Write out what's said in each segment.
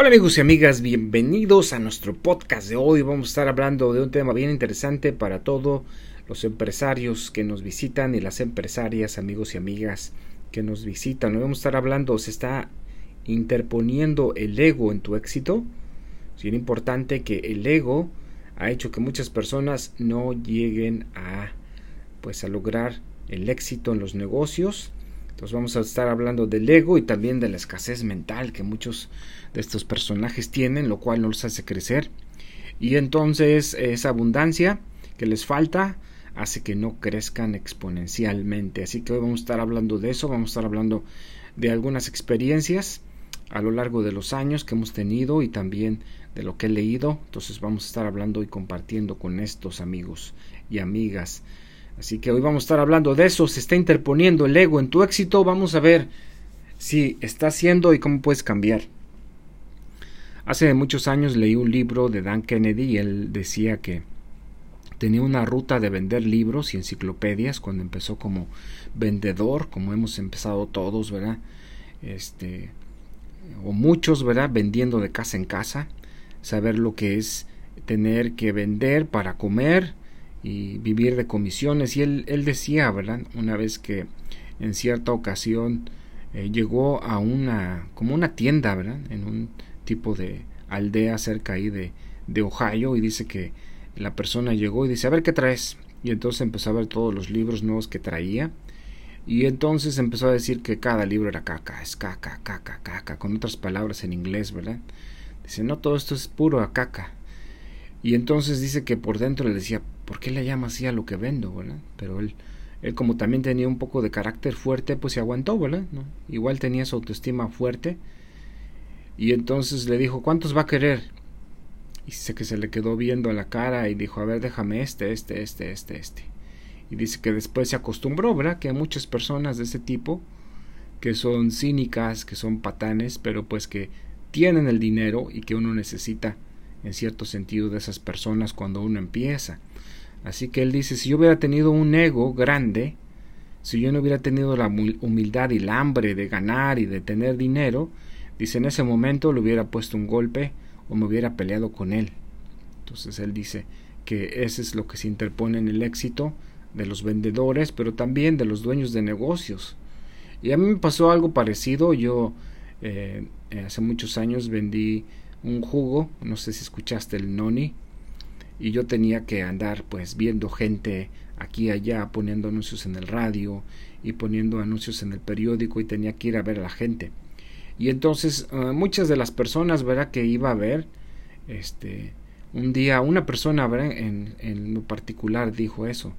Hola amigos y amigas, bienvenidos a nuestro podcast de hoy. Vamos a estar hablando de un tema bien interesante para todos los empresarios que nos visitan y las empresarias, amigos y amigas que nos visitan. Vamos a estar hablando, se está interponiendo el ego en tu éxito. Es bien importante que el ego ha hecho que muchas personas no lleguen a pues a lograr el éxito en los negocios entonces vamos a estar hablando del ego y también de la escasez mental que muchos de estos personajes tienen, lo cual no los hace crecer. Y entonces esa abundancia que les falta hace que no crezcan exponencialmente. Así que hoy vamos a estar hablando de eso, vamos a estar hablando de algunas experiencias a lo largo de los años que hemos tenido y también de lo que he leído. Entonces vamos a estar hablando y compartiendo con estos amigos y amigas. Así que hoy vamos a estar hablando de eso. Se está interponiendo el ego en tu éxito. Vamos a ver si está haciendo y cómo puedes cambiar. Hace muchos años leí un libro de Dan Kennedy y él decía que tenía una ruta de vender libros y enciclopedias cuando empezó como vendedor, como hemos empezado todos, ¿verdad? Este o muchos, ¿verdad? Vendiendo de casa en casa, saber lo que es tener que vender para comer, y vivir de comisiones. Y él, él decía, ¿verdad? Una vez que en cierta ocasión eh, llegó a una, como una tienda, ¿verdad? En un tipo de aldea cerca ahí de, de Ohio y dice que la persona llegó y dice, a ver qué traes. Y entonces empezó a ver todos los libros nuevos que traía. Y entonces empezó a decir que cada libro era caca, es caca, caca, caca, con otras palabras en inglés, ¿verdad? Dice, no, todo esto es puro caca. Y entonces dice que por dentro le decía, ¿por qué le llama así a lo que vendo, verdad? Pero él, él como también tenía un poco de carácter fuerte, pues se aguantó, ¿verdad? Igual tenía su autoestima fuerte. Y entonces le dijo, ¿cuántos va a querer? Y dice que se le quedó viendo a la cara y dijo, a ver, déjame este, este, este, este, este. Y dice que después se acostumbró, ¿verdad? Que hay muchas personas de ese tipo que son cínicas, que son patanes, pero pues que tienen el dinero y que uno necesita en cierto sentido de esas personas cuando uno empieza. Así que él dice, si yo hubiera tenido un ego grande, si yo no hubiera tenido la humildad y el hambre de ganar y de tener dinero, dice, en ese momento le hubiera puesto un golpe o me hubiera peleado con él. Entonces él dice que ese es lo que se interpone en el éxito de los vendedores, pero también de los dueños de negocios. Y a mí me pasó algo parecido. Yo eh, hace muchos años vendí un jugo, no sé si escuchaste el noni, y yo tenía que andar pues viendo gente aquí y allá poniendo anuncios en el radio y poniendo anuncios en el periódico y tenía que ir a ver a la gente. Y entonces ah, muchas de las personas, ¿verdad? Que iba a ver, este, un día una persona, ¿verdad? En, en lo particular dijo eso.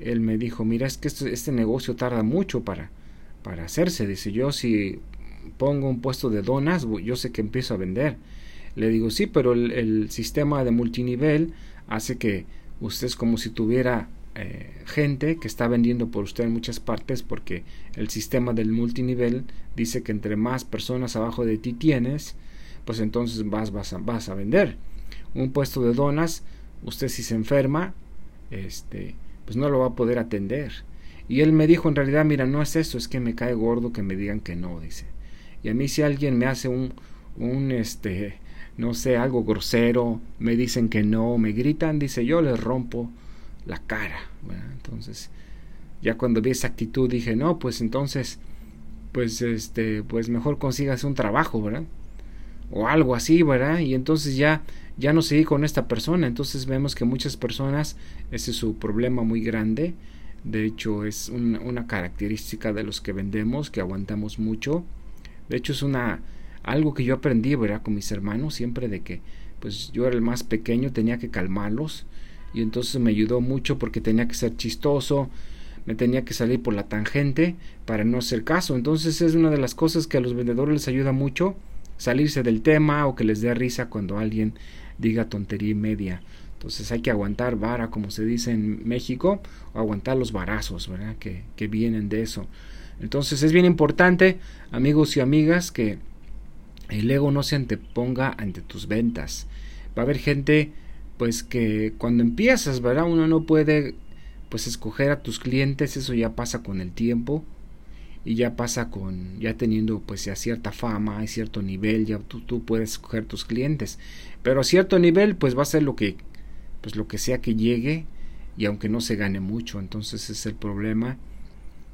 Él me dijo, mira, es que este, este negocio tarda mucho para, para hacerse. Dice, yo si pongo un puesto de donas, yo sé que empiezo a vender. Le digo, sí, pero el, sistema de multinivel hace que usted es como si tuviera eh, gente que está vendiendo por usted en muchas partes porque el sistema del multinivel dice que entre más personas abajo de ti tienes, pues entonces vas, vas, a, vas a vender. Un puesto de donas, usted si se enferma, este, pues no lo va a poder atender. Y él me dijo en realidad, mira, no es eso, es que me cae gordo que me digan que no, dice. Y a mí si alguien me hace un, un este, no sé, algo grosero, me dicen que no, me gritan, dice, yo les rompo la cara. entonces, ya cuando vi esa actitud dije, no, pues entonces, pues este, pues mejor consigas un trabajo, ¿verdad? O algo así, ¿verdad? Y entonces ya, ya no seguí con esta persona. Entonces vemos que muchas personas, ese es su problema muy grande. De hecho, es una característica de los que vendemos, que aguantamos mucho de hecho es una algo que yo aprendí, ¿verdad? Con mis hermanos siempre de que pues yo era el más pequeño, tenía que calmarlos y entonces me ayudó mucho porque tenía que ser chistoso, me tenía que salir por la tangente para no hacer caso. Entonces es una de las cosas que a los vendedores les ayuda mucho salirse del tema o que les dé risa cuando alguien diga tontería y media. Entonces hay que aguantar vara, como se dice en México, o aguantar los varazos, ¿verdad? Que, que vienen de eso. Entonces es bien importante, amigos y amigas, que el ego no se anteponga ante tus ventas. Va a haber gente, pues que cuando empiezas, ¿verdad? Uno no puede, pues escoger a tus clientes, eso ya pasa con el tiempo. y ya pasa con ya teniendo pues ya cierta fama y cierto nivel ya tú, tú puedes escoger tus clientes pero a cierto nivel pues va a ser lo que pues lo que sea que llegue y aunque no se gane mucho entonces es el problema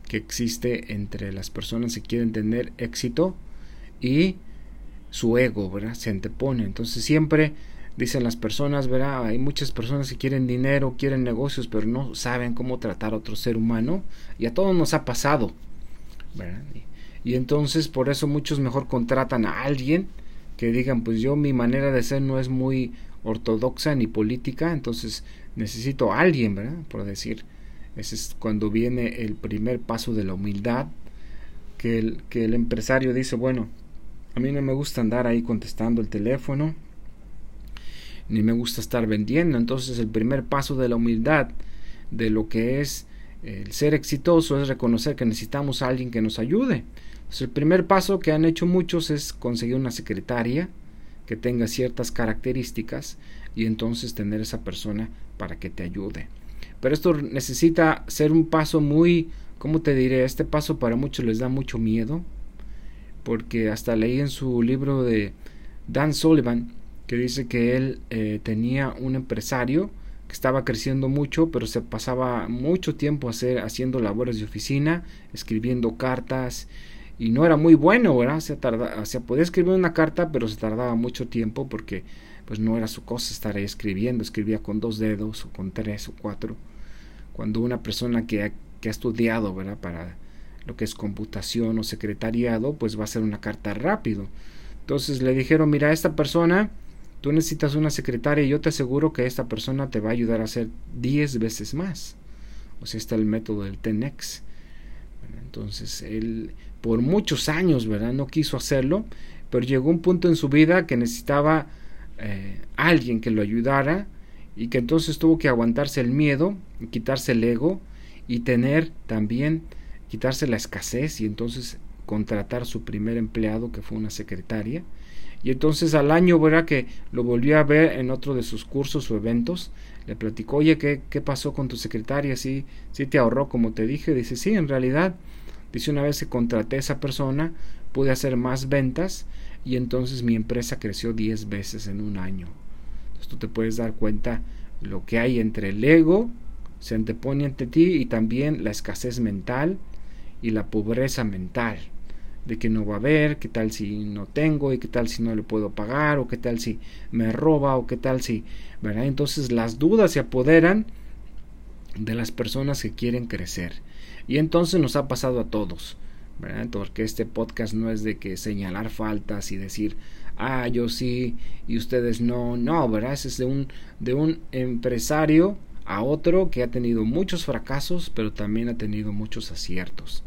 que existe entre las personas que quieren tener éxito y su ego verdad se antepone. Entonces siempre dicen las personas verdad hay muchas personas que quieren dinero quieren negocios pero no saben cómo tratar a otro ser humano. Y a todos nos ha pasado y, entonces por eso muchos mejor contratan a alguien que digan, pues yo mi manera de ser no es muy ortodoxa ni política, entonces necesito a alguien, ¿verdad? Por decir, ese es cuando viene el primer paso de la humildad, que el, que el empresario dice, bueno, a mí no me gusta andar ahí contestando el teléfono, ni me gusta estar vendiendo, entonces el primer paso de la humildad, de lo que es el ser exitoso es reconocer que necesitamos a alguien que nos ayude. el primer paso que han hecho muchos es conseguir una secretaria que tenga ciertas características y entonces tener esa persona para que te ayude. Pero esto necesita ser un paso muy, ¿cómo te diré? Este paso para muchos les da mucho miedo, porque hasta leí en su libro de Dan Sullivan que dice que él eh, tenía un empresario estaba creciendo mucho, pero se pasaba mucho tiempo hacer, haciendo labores de oficina, escribiendo cartas, y no era muy bueno, ¿verdad? Se, tarda, se podía escribir una carta, pero se tardaba mucho tiempo porque pues no era su cosa estar ahí escribiendo, escribía con dos dedos o con tres o cuatro. Cuando una persona que ha, que ha estudiado, ¿verdad? Para lo que es computación o secretariado, pues va a hacer una carta rápido. Entonces le dijeron, mira, esta persona Tú necesitas una secretaria y yo te aseguro que esta persona te va a ayudar a hacer 10 veces más. O sea, está el método del Tenex. Entonces, él por muchos años, ¿verdad? No quiso hacerlo, pero llegó un punto en su vida que necesitaba eh, alguien que lo ayudara y que entonces tuvo que aguantarse el miedo, quitarse el ego y tener también, quitarse la escasez y entonces contratar su primer empleado que fue una secretaria y entonces al año, verá que lo volvió a ver en otro de sus cursos o eventos. Le platicó, oye, ¿qué, qué pasó con tu secretaria? ¿Sí, ¿Sí te ahorró como te dije? Dice, sí, en realidad. Dice, una vez que contraté a esa persona, pude hacer más ventas y entonces mi empresa creció 10 veces en un año. Entonces tú te puedes dar cuenta lo que hay entre el ego, se antepone ante ti y también la escasez mental y la pobreza mental de que no va a haber, qué tal si no tengo y qué tal si no le puedo pagar o qué tal si me roba o qué tal si, ¿verdad? Entonces las dudas se apoderan de las personas que quieren crecer. Y entonces nos ha pasado a todos, ¿verdad? Porque este podcast no es de que señalar faltas y decir, ah, yo sí y ustedes no, no, ¿verdad? Es de un, de un empresario a otro que ha tenido muchos fracasos, pero también ha tenido muchos aciertos.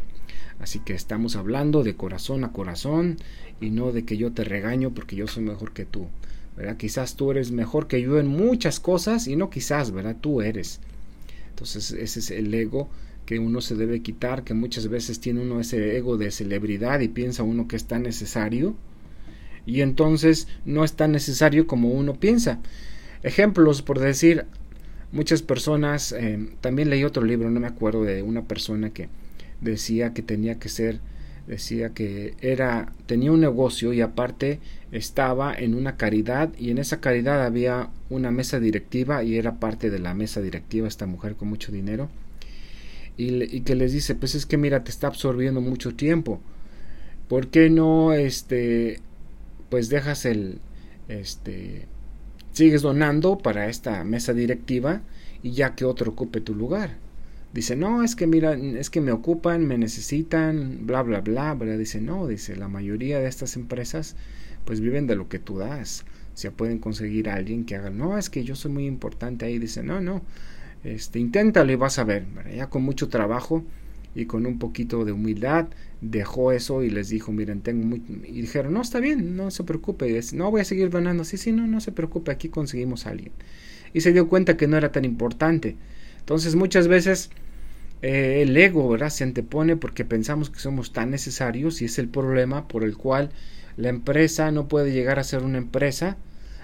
Así que estamos hablando de corazón a corazón y no de que yo te regaño porque yo soy mejor que tú. ¿verdad? Quizás tú eres mejor que yo en muchas cosas y no quizás, ¿verdad? Tú eres. Entonces ese es el ego que uno se debe quitar, que muchas veces tiene uno ese ego de celebridad y piensa uno que es tan necesario y entonces no es tan necesario como uno piensa. Ejemplos, por decir, muchas personas, eh, también leí otro libro, no me acuerdo, de una persona que decía que tenía que ser decía que era tenía un negocio y aparte estaba en una caridad y en esa caridad había una mesa directiva y era parte de la mesa directiva esta mujer con mucho dinero. Y, y que les dice pues es que mira te está absorbiendo mucho tiempo. ¿por qué no este pues dejas el este sigues donando para esta mesa directiva y ya que otro ocupe tu lugar dice, no, es que mira, es que me ocupan, me necesitan, bla, bla, bla, ¿verdad? Dice, no, dice, la mayoría de estas empresas pues viven de lo que tú das. O sea, pueden conseguir a alguien que haga, no, es que yo soy muy importante ahí. Dice, no, no, este, inténtalo y vas a ver, Ya con mucho trabajo y con un poquito de humildad dejó eso y les dijo, miren, tengo muy... Y dijeron, no, está bien, no se preocupe, no voy a seguir donando. Sí, sí, no, no se preocupe, aquí conseguimos a alguien. Y se dio cuenta que no era tan importante. Entonces muchas veces eh, el ego, ¿verdad? Se antepone porque pensamos que somos tan necesarios y es el problema por el cual la empresa no puede llegar a ser una empresa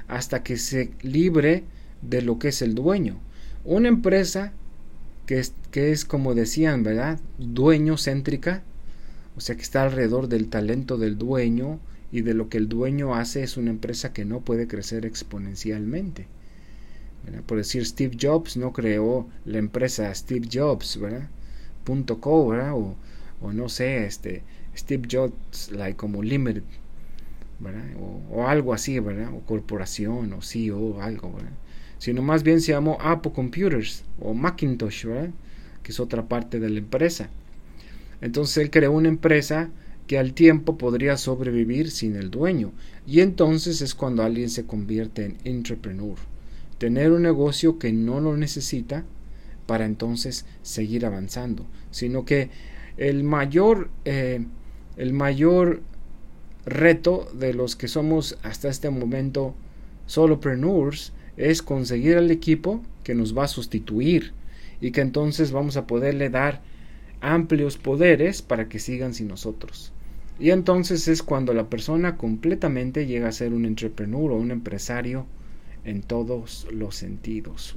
hasta que se libre de lo que es el dueño. Una empresa que es, que es como decían, ¿verdad? Dueño céntrica, o O sea que está alrededor del talento del dueño y de lo que el dueño hace es una empresa que no puede crecer exponencialmente. Por decir, Steve Jobs no creó la empresa Steve Jobs, ¿verdad? .co, ¿verdad? O, o, no sé, este, Steve Jobs, like, como Limited, ¿verdad? O, algo así, ¿verdad? O corporación, o CEO, o algo, ¿verdad? Sino más bien se llamó Apple Computers, o Macintosh, ¿verdad? Que es otra parte de la empresa. Entonces él creó una empresa que al tiempo podría sobrevivir sin el dueño. Y entonces es cuando alguien se convierte en entrepreneur. Tener un negocio que no lo necesita para entonces seguir avanzando. Sino que el mayor, eh, el mayor reto de los que somos hasta este momento solopreneurs es conseguir al equipo que nos va a sustituir y que entonces vamos a poderle dar amplios poderes para que sigan sin nosotros. Y entonces es cuando la persona completamente llega a ser un entrepreneur o un empresario en todos los sentidos.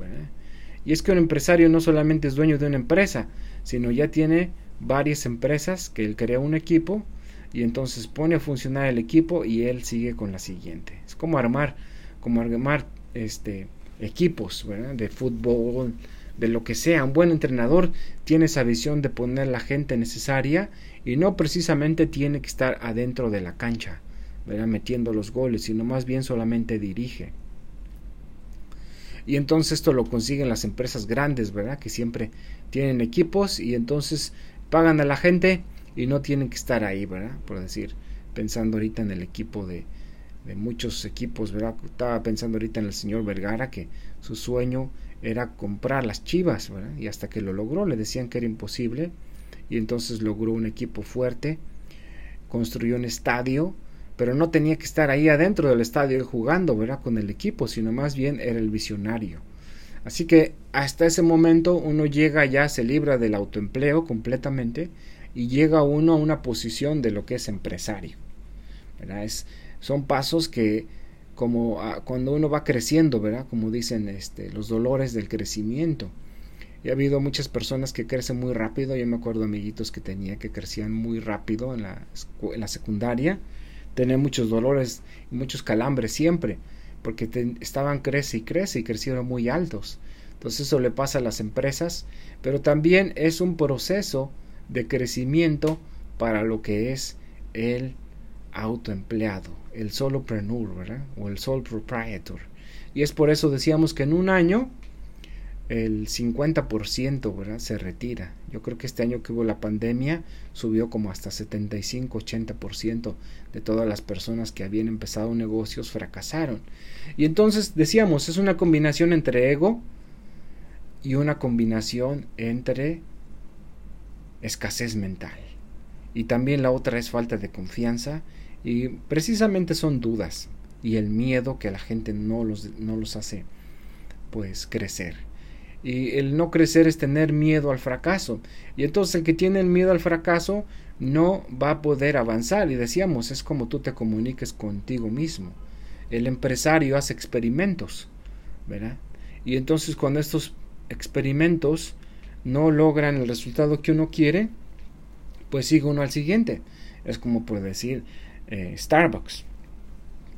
Y es que un empresario no solamente es dueño de una empresa, sino ya tiene varias empresas que él crea un equipo y entonces pone a funcionar el equipo y él sigue con la siguiente. Es como armar, como armar este equipos de fútbol, de lo que sea. Un buen entrenador tiene esa visión de poner la gente necesaria y no precisamente tiene que estar adentro de la cancha, metiendo los goles, sino más bien solamente dirige. Y entonces esto lo consiguen las empresas grandes, ¿verdad? Que siempre tienen equipos y entonces pagan a la gente y no tienen que estar ahí, ¿verdad? Por decir, pensando ahorita en el equipo de, de muchos equipos, ¿verdad? Estaba pensando ahorita en el señor Vergara que su sueño era comprar las chivas, ¿verdad? Y hasta que lo logró, le decían que era imposible y entonces logró un equipo fuerte, construyó un estadio, pero no tenía que estar ahí adentro del estadio jugando, ¿verdad? Con el equipo, sino más bien era el visionario. Así que hasta ese momento uno llega ya, se libra del autoempleo completamente y llega uno a una posición de lo que es empresario. ¿verdad? Es, son pasos que como ah, cuando uno va creciendo, ¿verdad? Como dicen este, los dolores del crecimiento. Y ha habido muchas personas que crecen muy rápido. Yo me acuerdo amiguitos que tenía que crecían muy rápido en la, en la secundaria. Tenían muchos dolores y muchos calambres siempre. Porque estaban crece y crece y crecieron muy altos. Entonces eso le pasa a las empresas. Pero también es un proceso de crecimiento para lo que es el autoempleado, el solopreneur, ¿verdad? O el sole proprietor. Y es por eso decíamos que en un año el 50% ¿verdad? se retira. Yo creo que este año que hubo la pandemia subió como hasta 75-80% de todas las personas que habían empezado negocios fracasaron. Y entonces decíamos, es una combinación entre ego y una combinación entre escasez mental. Y también la otra es falta de confianza y precisamente son dudas y el miedo que a la gente no los, no los hace pues crecer. Y el no crecer es tener miedo al fracaso. Y entonces el que tiene el miedo al fracaso no va a poder avanzar. Y decíamos, es como tú te comuniques contigo mismo. El empresario hace experimentos, ¿verdad? Y entonces cuando estos experimentos no logran el resultado que uno quiere, pues sigue uno al siguiente. Es como por decir, eh, Starbucks.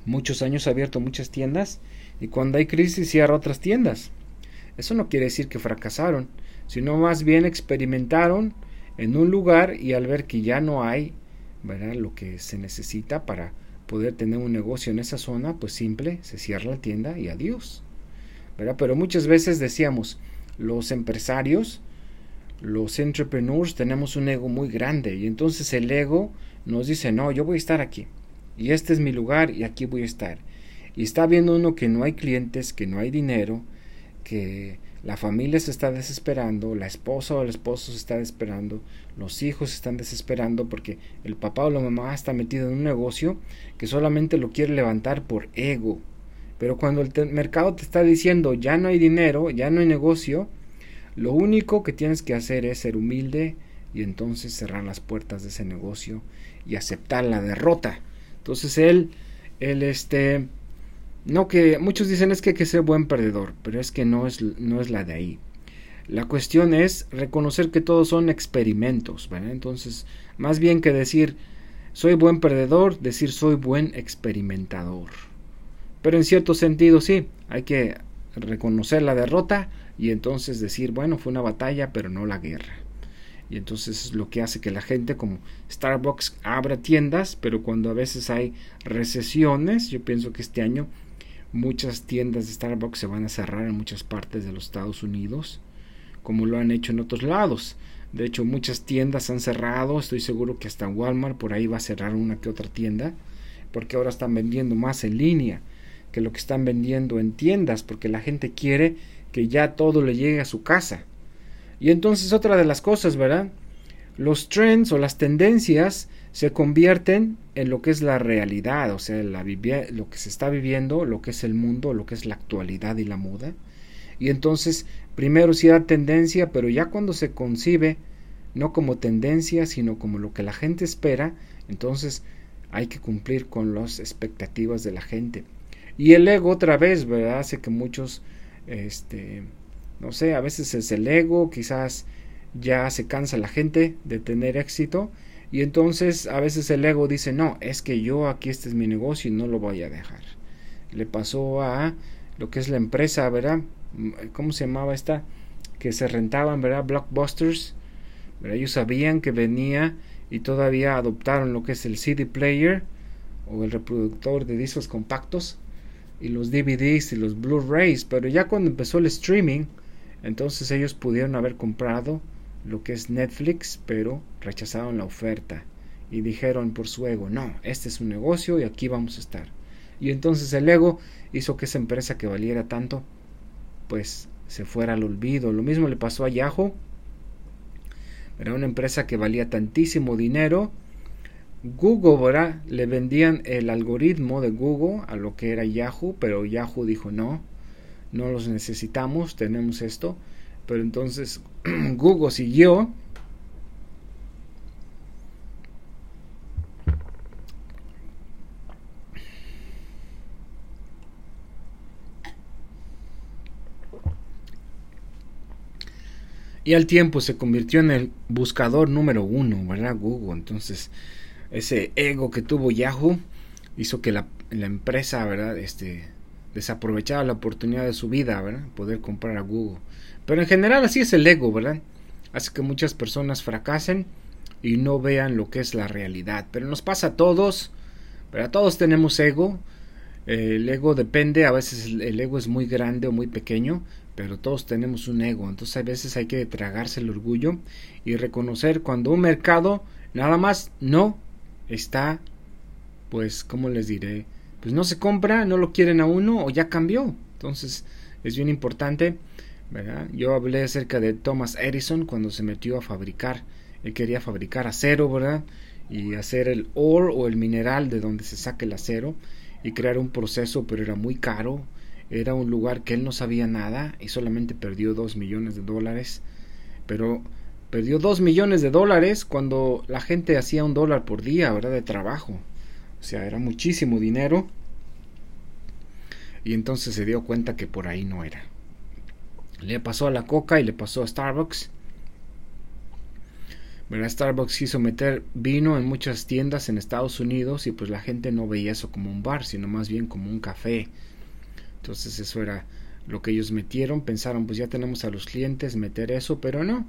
Muchos años ha abierto muchas tiendas y cuando hay crisis cierra otras tiendas. Eso no quiere decir que fracasaron, sino más bien experimentaron en un lugar y al ver que ya no hay lo que se necesita para poder tener un negocio en esa zona, pues simple, se cierra la tienda y adiós. Pero muchas veces decíamos, los empresarios, los entrepreneurs tenemos un ego muy grande y entonces el ego nos dice, no, yo voy a estar aquí. Y este es mi lugar y aquí voy a estar. Y está viendo uno que no hay clientes, que no hay dinero, que la familia se está desesperando, la esposa o el esposo se está desesperando, los hijos se están desesperando porque el papá o la mamá está metido en un negocio que solamente lo quiere levantar por ego. Pero cuando el mercado te está diciendo ya no hay dinero, ya no hay negocio, lo único que tienes que hacer es ser humilde y entonces cerrar las puertas de ese negocio y aceptar la derrota. Entonces él, él este, no que muchos dicen es que hay que ser buen perdedor, pero es que no es, no es la de ahí. La cuestión es reconocer que todos son experimentos. Entonces, más bien que decir soy buen perdedor, decir soy buen experimentador. Pero en cierto sentido sí, hay que reconocer la derrota y entonces decir, bueno, fue una batalla, pero no la guerra. Y entonces es lo que hace que la gente como Starbucks abra tiendas, pero cuando a veces hay recesiones, yo pienso que este año muchas tiendas de Starbucks se van a cerrar en muchas partes de los Estados Unidos, como lo han hecho en otros lados. De hecho, muchas tiendas han cerrado, estoy seguro que hasta Walmart por ahí va a cerrar una que otra tienda, porque ahora están vendiendo más en línea que lo que están vendiendo en tiendas, porque la gente quiere que ya todo le llegue a su casa. Y entonces otra de las cosas, ¿verdad? Los trends o las tendencias se convierten en lo que es la realidad, o sea, la lo que se está viviendo, lo que es el mundo, lo que es la actualidad y la moda. Y entonces, primero sí era tendencia, pero ya cuando se concibe no como tendencia, sino como lo que la gente espera, entonces hay que cumplir con las expectativas de la gente. Y el ego otra vez, ¿verdad? Hace que muchos, este, no sé, a veces es el ego, quizás ya se cansa la gente de tener éxito y entonces a veces el ego dice, no, es que yo aquí este es mi negocio y no lo voy a dejar. Le pasó a lo que es la empresa, ¿verdad? ¿Cómo se llamaba esta? Que se rentaban, ¿verdad? Blockbusters. Ellos sabían que venía y todavía adoptaron lo que es el CD player o el reproductor de discos compactos y los DVDs y los Blu-rays, pero ya cuando empezó el streaming, entonces ellos pudieron haber comprado lo que es Netflix, pero rechazaron la oferta y dijeron por su ego, no, este es un negocio y aquí vamos a estar. Y entonces el ego hizo que esa empresa que valiera tanto, pues se fuera al olvido. Lo mismo le pasó a Yahoo. Era una empresa que valía tantísimo dinero Google. Le vendían el algoritmo de Google a lo que era Yahoo, pero Yahoo dijo no, no los necesitamos, tenemos esto. Pero entonces Google siguió. Y al tiempo se convirtió en el buscador número uno, ¿verdad? Google. Entonces, ese ego que tuvo Yahoo hizo que la, empresa, ¿verdad? Este, desaprovechara la oportunidad de su vida, ¿verdad? Poder comprar a Google. Pero en general así es el ego, ¿verdad? Hace que muchas personas fracasen y no vean lo que es la realidad. Pero nos pasa a todos, ¿verdad? Todos tenemos ego. el ego depende, a veces el ego es muy grande o muy pequeño, pero todos tenemos un ego. Entonces a veces hay que tragarse el orgullo y reconocer cuando un mercado nada más no está, pues, ¿cómo les diré? Pues no se compra, no lo quieren a uno o ya cambió. Entonces, es bien importante, Yo hablé acerca de Thomas Edison cuando se metió a fabricar, él quería fabricar acero, ¿verdad? Y hacer el ore o el mineral de donde se saca el acero y crear un proceso, pero era muy caro. Era un lugar que él no sabía nada y solamente perdió dos millones de dólares. Pero perdió dos millones de dólares cuando la gente hacía un dólar por día, ¿verdad? De trabajo. O sea, era muchísimo dinero. Y entonces se dio cuenta que por ahí no era. Le pasó a la coca y le pasó a Starbucks. ¿verdad? Starbucks quiso meter vino en muchas tiendas en Estados Unidos y pues la gente no veía eso como un bar, sino más bien como un café. Entonces eso era lo que ellos metieron. Pensaron, pues ya tenemos a los clientes, meter eso, pero no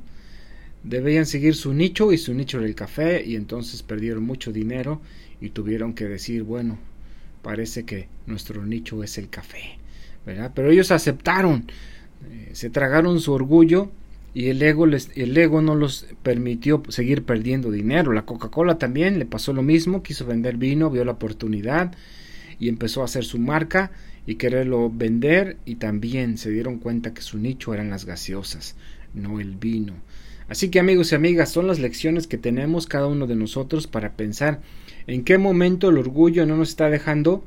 debían seguir su nicho y su nicho era el café y entonces perdieron mucho dinero y tuvieron que decir, bueno, parece que nuestro nicho es el café, ¿verdad? Pero ellos aceptaron, eh, se tragaron su orgullo y el ego, el ego no los permitió seguir perdiendo dinero. La Coca-Cola también le pasó lo mismo, quiso vender vino, vio la oportunidad y empezó a hacer su marca y quererlo vender y también se dieron cuenta que su nicho eran las gaseosas, no el vino. Así que amigos y amigas, son las lecciones que tenemos cada uno de nosotros para pensar en qué momento el orgullo no nos está dejando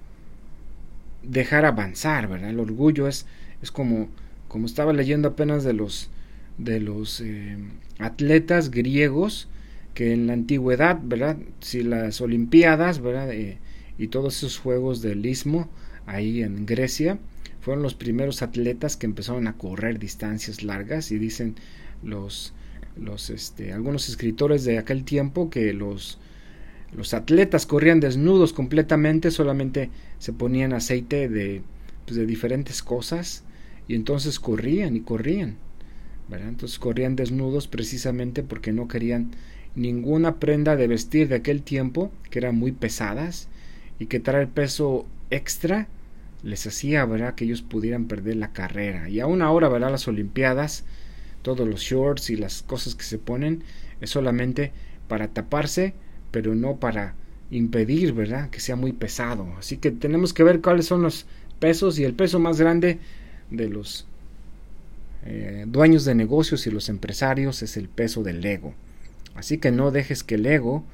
dejar avanzar, ¿verdad? El orgullo es, es como, como estaba leyendo apenas de los, de los eh, atletas griegos que en la antigüedad, ¿verdad? Si las Olimpiadas, ¿verdad? Eh, y todos esos juegos del istmo ahí en Grecia, fueron los primeros atletas que empezaron a correr distancias largas y dicen los, los este, algunos escritores de aquel tiempo que los, los atletas corrían desnudos completamente, solamente se ponían aceite de, pues, de diferentes cosas y entonces corrían y corrían. Entonces corrían desnudos precisamente porque no querían ninguna prenda de vestir de aquel tiempo que eran muy pesadas y que traer peso extra les hacía ¿verdad? que ellos pudieran perder la carrera. Y aún ahora, ¿verdad? las Olimpiadas, todos los shorts y las cosas que se ponen es solamente para taparse, pero no para impedir, ¿verdad? Que sea muy pesado. Así que tenemos que ver cuáles son los pesos y el peso más grande de los eh, dueños de negocios y los empresarios es el peso del ego. Así que no dejes que el ego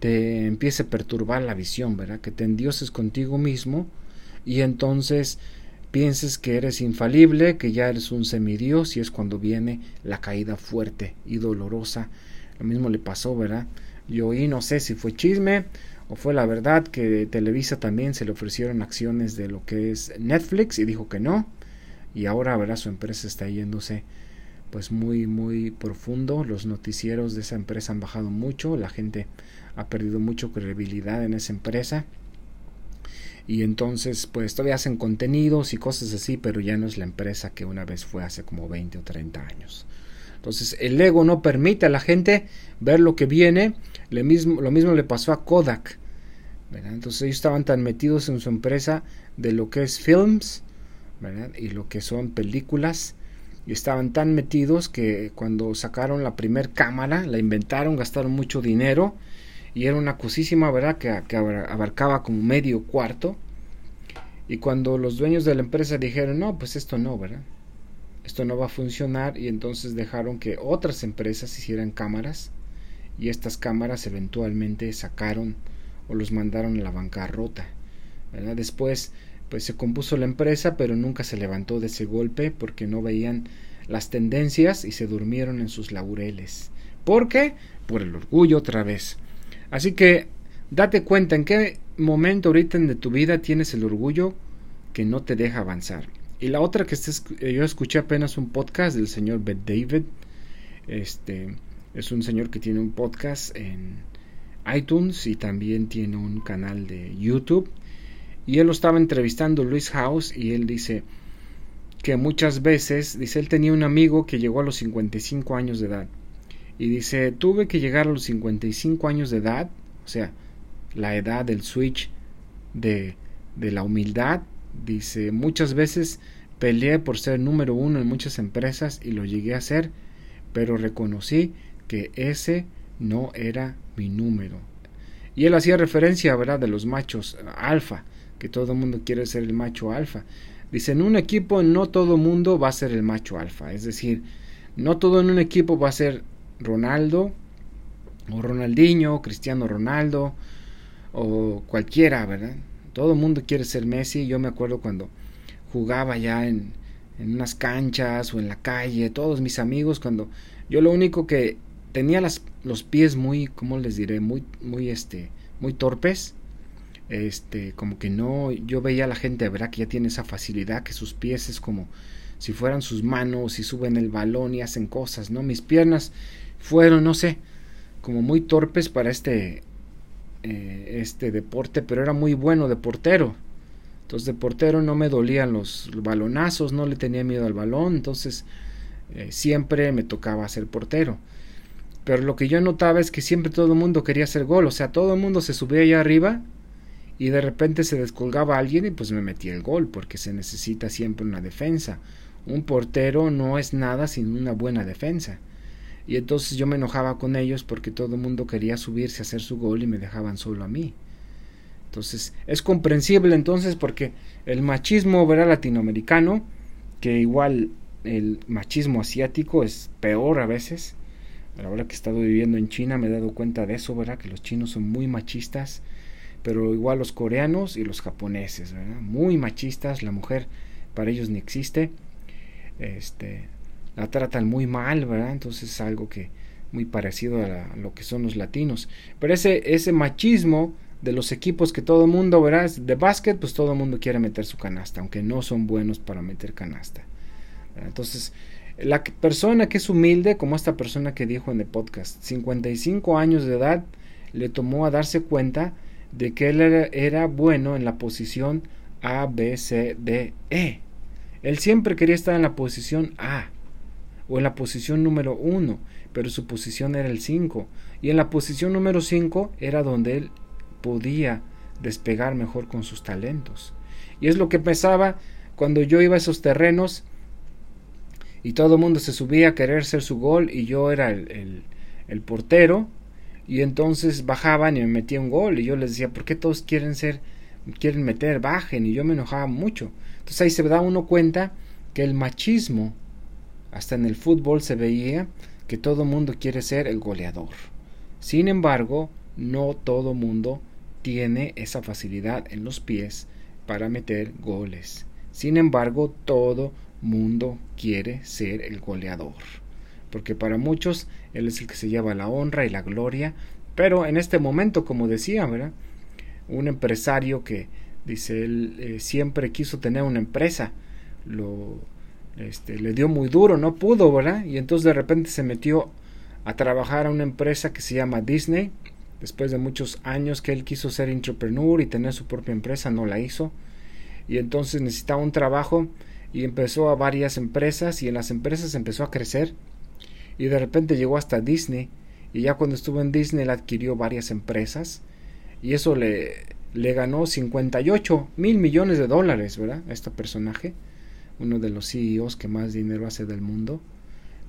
te empiece a perturbar la visión, ¿verdad? Que te endioses contigo mismo y entonces pienses que eres infalible, que ya eres un semidios y es cuando viene la caída fuerte y dolorosa. Lo mismo le pasó, ¿verdad? Yo oí, no sé si fue chisme o fue la verdad que Televisa también se le ofrecieron acciones de lo que es Netflix y dijo que no. Y ahora, ¿verdad? Su empresa está yéndose pues muy muy profundo. Los noticieros de esa empresa han bajado mucho la gente ha perdido mucho credibilidad en esa empresa. Y entonces pues todavía hacen contenidos y cosas así pero ya no es la empresa que una vez fue hace como 20 o 30 años. Entonces el ego no permite a la gente ver lo que viene. Lo mismo, lo mismo le pasó a Kodak entonces ellos estaban tan metidos en su empresa de lo que es films y lo que son películas y estaban tan metidos que cuando sacaron la primer cámara, la inventaron, gastaron mucho dinero y era una cosísima, ¿verdad? Que, que, abarcaba como medio cuarto. Y cuando los dueños de la empresa dijeron, no, pues esto no, ¿verdad? Esto no va a funcionar y entonces dejaron que otras empresas hicieran cámaras y estas cámaras eventualmente sacaron o los mandaron a la bancarrota. ¿verdad? Después pues se compuso la empresa, pero nunca se levantó de ese golpe porque no veían las tendencias y se durmieron en sus laureles. ¿Por qué? Por el orgullo otra vez. Así que date cuenta en qué momento ahorita de tu vida tienes el orgullo que no te deja avanzar. Y la otra que estés, yo escuché apenas un podcast del señor Beth David. Este es un señor que tiene un podcast en iTunes y también tiene un canal de YouTube y él lo estaba entrevistando Luis House y él dice que muchas veces, dice, él tenía un amigo que llegó a los 55 años de edad. Y dice, tuve que llegar a los 55 años de edad, o sea, la edad del switch de, de la humildad. Dice, muchas veces peleé por ser número uno en muchas empresas y lo llegué a ser, pero reconocí que ese no era mi número. Y él hacía referencia, ¿verdad?, de los machos alfa todo el mundo quiere ser el macho alfa. Dice, en un equipo no todo mundo va a ser el macho alfa. Es decir, no todo en un equipo va a ser Ronaldo o Ronaldinho, Cristiano Ronaldo o cualquiera, ¿verdad? Todo el mundo quiere ser Messi. Yo me acuerdo cuando jugaba ya en, en unas canchas o en la calle, todos mis amigos, cuando yo lo único que tenía las, los pies muy, ¿cómo les diré? Muy, muy, este, muy torpes este como que no yo veía a la gente verdad que ya tiene esa facilidad que sus pies es como si fueran sus manos y suben el balón y hacen cosas no mis piernas fueron no sé como muy torpes para este eh, este deporte pero era muy bueno de portero. Entonces de portero no me dolían los balonazos no le tenía miedo al balón entonces eh, siempre me tocaba ser portero. Pero lo que yo notaba es que siempre todo el mundo quería hacer gol o sea todo el mundo se subía allá arriba y de repente se descolgaba alguien y pues me metía el gol porque se necesita siempre una defensa. Un portero no es nada sin una buena defensa. Y entonces yo me enojaba con ellos porque todo el mundo quería subirse a hacer su gol y me dejaban solo a mí. Entonces es comprensible entonces porque el machismo verá latinoamericano, que igual el machismo asiático es peor a veces. Ahora que he estado viviendo en China me he dado cuenta de eso, ¿verdad? Que los chinos son muy machistas pero igual los coreanos y los japoneses, ¿verdad? Muy machistas, la mujer para ellos ni existe, este, la tratan muy mal, ¿verdad? Entonces es algo que muy parecido a, lo que son los latinos. Pero ese, ese machismo de los equipos que todo el mundo, verá, de básquet, pues todo el mundo quiere meter su canasta, aunque no son buenos para meter canasta. Entonces, la persona que es humilde, como esta persona que dijo en el podcast, 55 años de edad, le tomó a darse cuenta de que él era, bueno en la posición A, B, C, D, E. Él siempre quería estar en la posición A o en la posición número 1, pero su posición era el 5. Y en la posición número 5 era donde él podía despegar mejor con sus talentos. Y es lo que pensaba cuando yo iba a esos terrenos y todo el mundo se subía a querer ser su gol y yo era el, el, portero y entonces bajaban y me metía un gol y yo les decía, ¿por qué todos quieren ser, quieren meter, bajen? Y yo me enojaba mucho. Entonces ahí se da uno cuenta que el machismo, hasta en el fútbol se veía que todo mundo quiere ser el goleador. Sin embargo, no todo mundo tiene esa facilidad en los pies para meter goles. Sin embargo, todo mundo quiere ser el goleador. Porque para muchos él es el que se lleva la honra y la gloria. Pero en este momento, como decía, ¿verdad? Un empresario que dice él eh, siempre quiso tener una empresa. Lo este, le dio muy duro, no pudo, ¿verdad? Y entonces de repente se metió a trabajar a una empresa que se llama Disney Después de muchos años que él quiso ser entrepreneur y tener su propia empresa, no la hizo. Y entonces necesitaba un trabajo y empezó a varias empresas y en las empresas empezó a crecer. Y de repente llegó hasta Disney. Y ya cuando estuvo en Disney, adquirió varias empresas. Y eso le, le ganó 58 mil millones de dólares, ¿verdad? A este personaje. Uno de los CEOs que más dinero hace del mundo.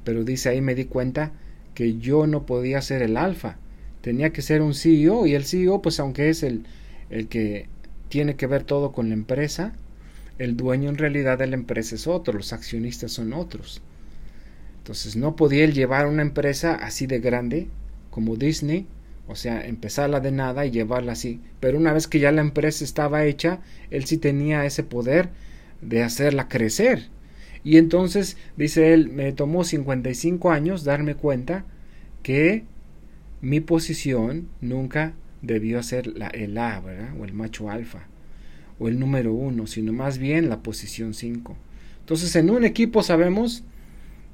Pero dice ahí me di cuenta que yo no podía ser el alfa tenía que ser un CEO y el CEO pues aunque es el, el que tiene que ver todo con la empresa, el dueño en realidad de la empresa es otro, los accionistas son otros. Entonces no podía él llevar una empresa así de grande como Disney, o sea, empezarla de nada y llevarla así. Pero una vez que ya la empresa estaba hecha, él sí tenía ese poder de hacerla crecer. Y entonces, dice él, me tomó 55 años darme cuenta que mi posición nunca debió ser la, el A, ¿verdad? O el macho alfa, o el número uno, sino más bien la posición 5. Entonces, en un equipo sabemos,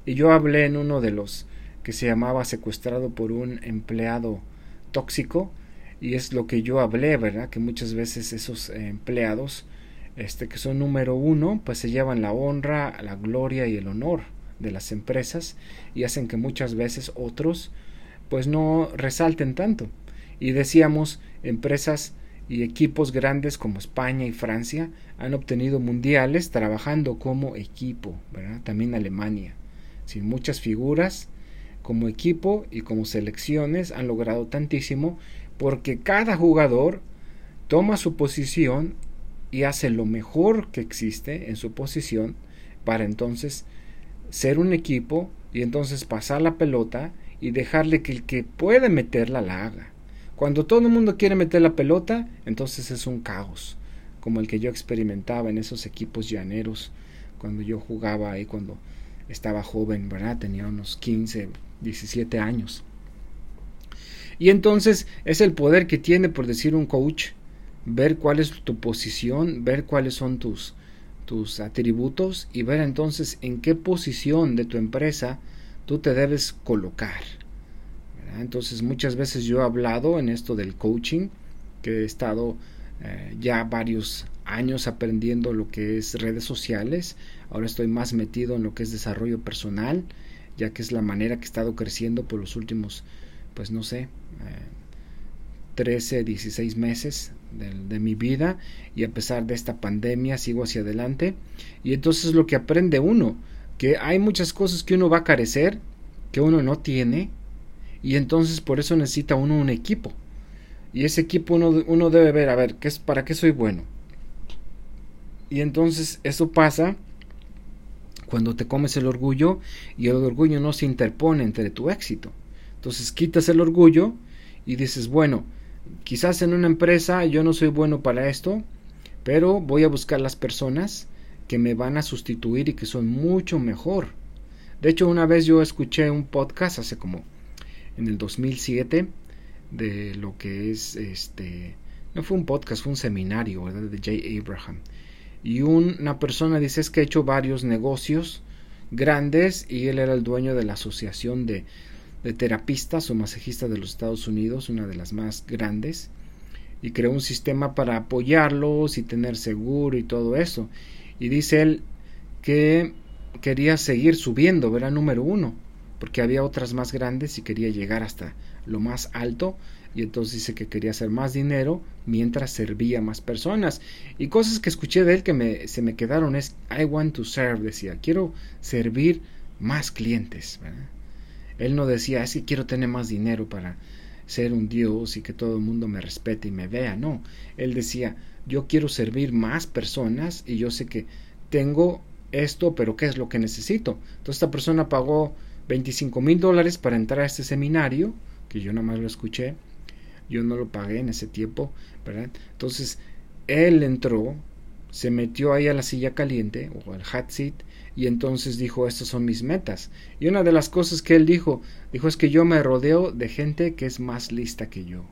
y yo hablé en uno de los que se llamaba secuestrado por un empleado tóxico, y es lo que yo hablé, ¿verdad? Que muchas veces esos empleados, este, que son número uno, pues se llevan la honra, la gloria y el honor de las empresas y hacen que muchas veces otros pues no resalten tanto. Y decíamos, empresas y equipos grandes como España y Francia han obtenido mundiales trabajando como equipo, ¿verdad? También Alemania, sin muchas figuras, como equipo y como selecciones han logrado tantísimo porque cada jugador toma su posición y hace lo mejor que existe en su posición para entonces ser un equipo y entonces pasar la pelota y dejarle que el que puede meterla la haga. Cuando todo el mundo quiere meter la pelota, entonces es un caos, como el que yo experimentaba en esos equipos llaneros cuando yo jugaba ahí cuando estaba joven, ¿verdad? Tenía unos 15, 17 años. Y entonces es el poder que tiene, por decir un coach, ver cuál es tu posición, ver cuáles son tus, tus atributos y ver entonces en qué posición de tu empresa tú te debes colocar. Entonces muchas veces yo he hablado en esto del coaching, que he estado eh, ya varios años aprendiendo lo que es redes sociales, ahora estoy más metido en lo que es desarrollo personal, ya que es la manera que he estado creciendo por los últimos, pues no sé, 13, eh, 16 meses de, de, mi vida. Y a pesar de esta pandemia sigo hacia adelante. Y entonces lo que aprende uno, que hay muchas cosas que uno va a carecer, que uno no tiene, y entonces por eso necesita uno un equipo. Y ese equipo uno, uno debe ver, a ver, ¿qué es, ¿para qué soy bueno? Y entonces eso pasa cuando te comes el orgullo y el orgullo no se interpone entre tu éxito. Entonces quitas el orgullo y dices, bueno, quizás en una empresa yo no soy bueno para esto, pero voy a buscar las personas que me van a sustituir y que son mucho mejor. De hecho, una vez yo escuché un podcast hace como en el 2007 de lo que es este no fue un podcast, fue un seminario, ¿verdad? De Jay Abraham. Y una persona dice es que ha hecho varios negocios grandes y él era el dueño de la asociación de, de terapistas o masajistas de los Estados Unidos, una de las más grandes, y creó un sistema para apoyarlos y tener seguro y todo eso. Y dice él que quería seguir subiendo, era número uno, porque había otras más grandes y quería llegar hasta lo más alto y entonces dice que quería hacer más dinero mientras servía a más personas. Y cosas que escuché de él que me, se me quedaron es I want to serve decía quiero servir más clientes él no decía es que quiero tener más dinero para ser un dios y que todo el mundo me respete y me vea no. Él decía yo quiero servir más personas y yo sé que tengo esto pero qué es lo que necesito entonces esta persona pagó 25 mil dólares para entrar a este seminario que yo nada más lo escuché yo no lo pagué en ese tiempo, ¿verdad? Entonces, él entró, se metió ahí a la silla caliente o al hot seat y entonces dijo, estas son mis metas. Y una de las cosas que él dijo, dijo es que yo me rodeo de gente que es más lista que yo.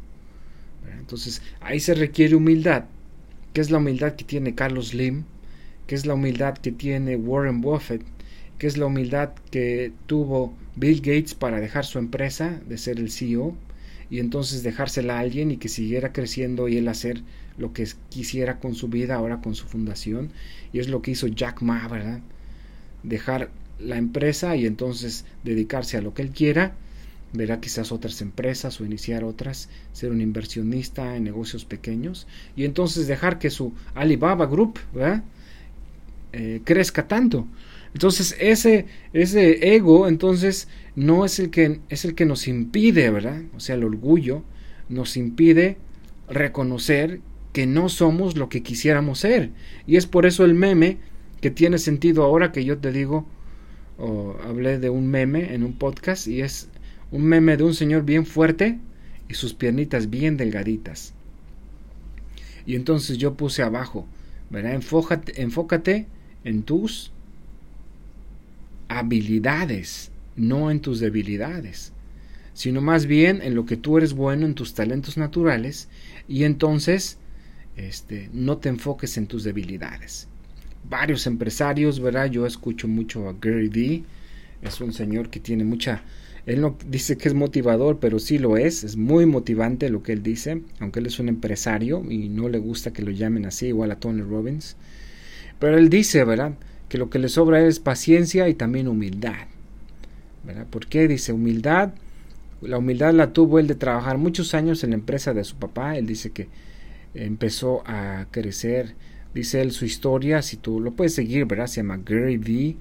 Entonces, ahí se requiere humildad, que es la humildad que tiene Carlos Slim, que es la humildad que tiene Warren Buffett, que es la humildad que tuvo Bill Gates para dejar su empresa de ser el CEO, y entonces dejársela a alguien y que siguiera creciendo y él hacer lo que quisiera con su vida ahora con su fundación y es lo que hizo Jack Ma, ¿verdad? Dejar la empresa y entonces dedicarse a lo que él quiera, verá quizás otras empresas o iniciar otras, ser un inversionista en negocios pequeños y entonces dejar que su Alibaba Group. Eh, crezca tanto. Entonces ese, ese ego entonces no es el que es el que nos impide, ¿verdad? O sea, el orgullo nos impide reconocer que no somos lo que quisiéramos ser. Y es por eso el meme que tiene sentido ahora que yo te digo, o hablé de un meme en un podcast y es un meme de un señor bien fuerte y sus piernitas bien delgaditas. Y entonces yo puse abajo, ¿verdad? Enfócate, enfócate en tus habilidades, no en tus debilidades, sino más bien en lo que tú eres bueno, en tus talentos naturales, y entonces este, no te enfoques en tus debilidades. Varios empresarios, ¿verdad? Yo escucho mucho a Gary Vee, es un señor que tiene mucha... Él no dice que es motivador, pero sí lo es, es muy motivante lo que él dice, aunque él es un empresario y no le gusta que lo llamen así, igual a Tony Robbins. Pero él dice, ¿verdad? Que lo que le sobra es paciencia y también humildad. ¿verdad? ¿Por qué? Dice humildad. La humildad la tuvo él de trabajar muchos años en la empresa de su papá. Él dice que empezó a crecer. Dice él su historia. Si tú lo puedes seguir, ¿verdad? Se llama Gary V.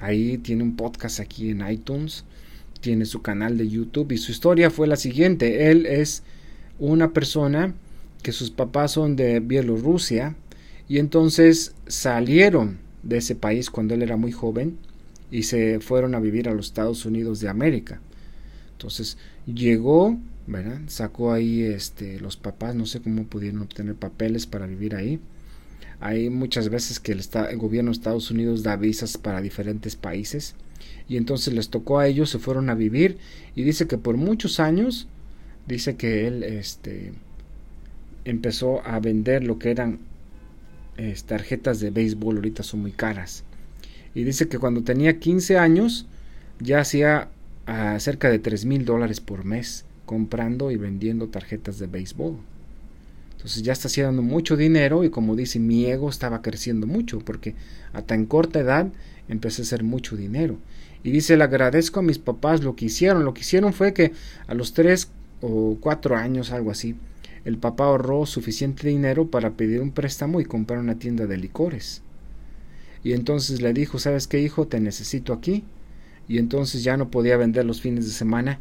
Ahí tiene un podcast aquí en iTunes. Tiene su canal de YouTube. Y su historia fue la siguiente. Él es una persona que sus papás son de Bielorrusia. Y entonces salieron de ese país cuando él era muy joven y se fueron a vivir a los Estados Unidos de América. Entonces llegó. Sacó ahí este, los papás, no sé cómo pudieron obtener papeles para vivir ahí. Hay muchas veces que el, el gobierno de Estados Unidos da visas para diferentes países y entonces les tocó a ellos, se fueron a vivir y dice que por muchos años, dice que él este, empezó a vender lo que eran tarjetas de béisbol ahorita son muy caras. Y dice que cuando tenía 15 años ya hacía a cerca de 3 mil dólares por mes comprando y vendiendo tarjetas de béisbol. Entonces ya está haciendo mucho dinero y como dice mi ego estaba creciendo mucho porque a tan corta edad empecé a hacer mucho dinero. Y dice, le agradezco a mis papás lo que hicieron. Lo que hicieron fue que a los 3 o 4 años, algo así, el papá ahorró suficiente dinero para pedir un préstamo y comprar una tienda de licores. Y entonces le dijo, ¿sabes qué hijo? Te necesito aquí. Y entonces ya no podía vender los fines de semana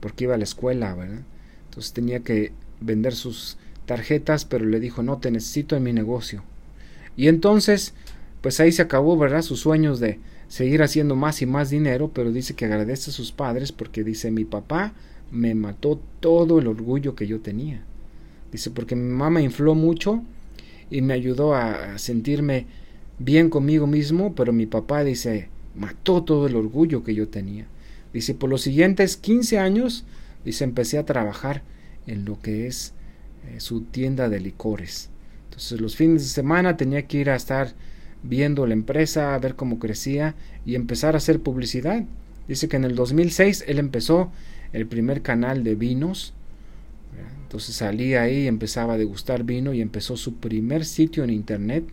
porque iba a la escuela, ¿verdad? Entonces tenía que vender sus tarjetas, pero le dijo, no, te necesito en mi negocio. Y entonces, pues ahí se acabó, ¿verdad? Sus sueños de seguir haciendo más y más dinero, pero dice que agradece a sus padres porque dice, mi papá me mató todo el orgullo que yo tenía. Dice, porque mi mamá infló mucho y me ayudó a, sentirme bien conmigo mismo, pero mi papá dice, mató todo el orgullo que yo tenía. Dice, por los siguientes 15 años, dice, empecé a trabajar en lo que es eh, su tienda de licores. Entonces los fines de semana tenía que ir a estar viendo la empresa, a ver cómo crecía y empezar a hacer publicidad. Dice que en el 2006 él empezó el primer canal de vinos. Entonces salía ahí empezaba a degustar vino y empezó su primer sitio en internet.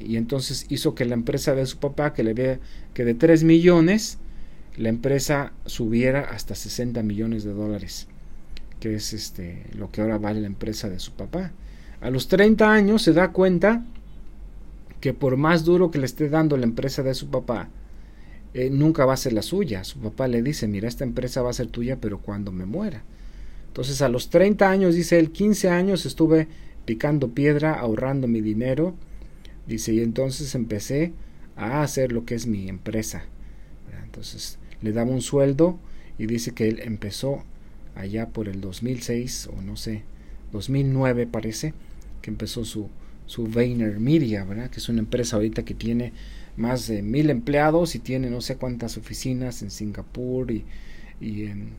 Y entonces hizo que la empresa de su papá, que le ve que de 3 millones, la empresa subiera hasta 60 millones de dólares, que es este lo que ahora vale la empresa de su papá. A los 30 años se da cuenta que por más duro que le esté dando la empresa de su papá, eh, nunca va a ser la suya. Su papá le dice, mira, esta empresa va a ser tuya, pero cuando me muera. Entonces a los 30 años, dice él, 15 años estuve picando piedra, ahorrando mi dinero. Dice, y entonces empecé a hacer lo que es mi empresa. Entonces le daba un sueldo y dice que él empezó allá por el 2006 o no sé, 2009 parece, que empezó su, su Vayner Media, ¿verdad? que es una empresa ahorita que tiene más de mil empleados y tiene no sé cuántas oficinas en Singapur y, y en,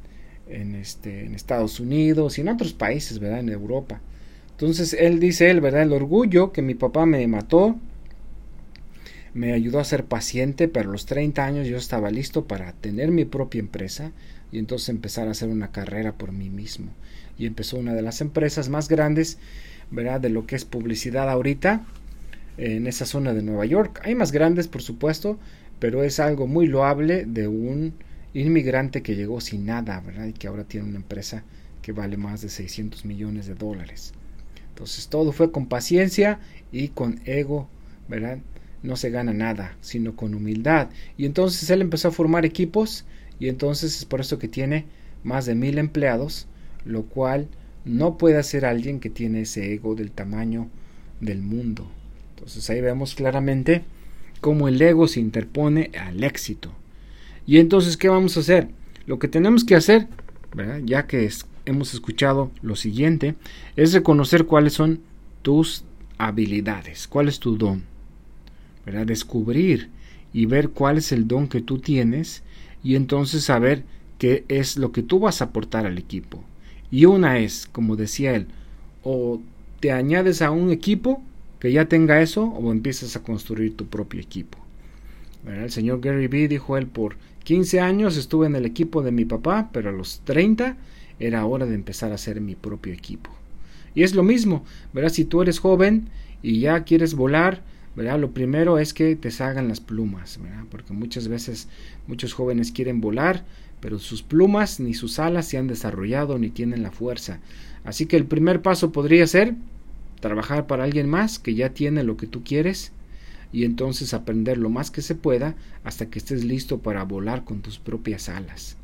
en, este, en Estados Unidos y en otros países, ¿verdad? En Europa. Entonces él dice él, ¿verdad? El orgullo que mi papá me mató me ayudó a ser paciente, pero a los 30 años yo estaba listo para tener mi propia empresa y entonces empezar a hacer una carrera por mí mismo. Y empezó una de las empresas más grandes, ¿verdad? De lo que es publicidad ahorita en esa zona de Nueva York. Hay más grandes, por supuesto, pero es algo muy loable de un inmigrante que llegó sin nada, ¿verdad? Y que ahora tiene una empresa que vale más de 600 millones de dólares. Entonces todo fue con paciencia y con ego, ¿verdad? no se gana nada, sino con humildad. Y entonces él empezó a formar equipos y entonces es por eso que tiene más de mil empleados, lo cual no puede hacer alguien que tiene ese ego del tamaño del mundo. Entonces ahí vemos claramente cómo el ego se interpone al éxito. Y entonces, ¿qué vamos a hacer? Lo que tenemos que hacer, ya que hemos escuchado lo siguiente, es reconocer cuáles son tus habilidades, cuál es tu don. Descubrir y ver cuál es el don que tú tienes y entonces saber qué es lo que tú vas a aportar al equipo. Y una es, como decía él, o te añades a un equipo que ya tenga eso o empiezas a construir tu propio equipo. El señor Gary Vee dijo él, por 15 años estuve en el equipo de mi papá, pero a los 30 era hora de empezar a hacer mi propio equipo. Y es lo mismo, ¿verdad? Si tú eres joven y ya quieres volar, lo primero es que te salgan las plumas, Porque muchas veces muchos jóvenes quieren volar, pero sus plumas ni sus alas se han desarrollado ni tienen la fuerza. Así que el primer paso podría ser trabajar para alguien más que ya tiene lo que tú quieres y entonces aprender lo más que se pueda hasta que estés listo para volar con tus propias alas.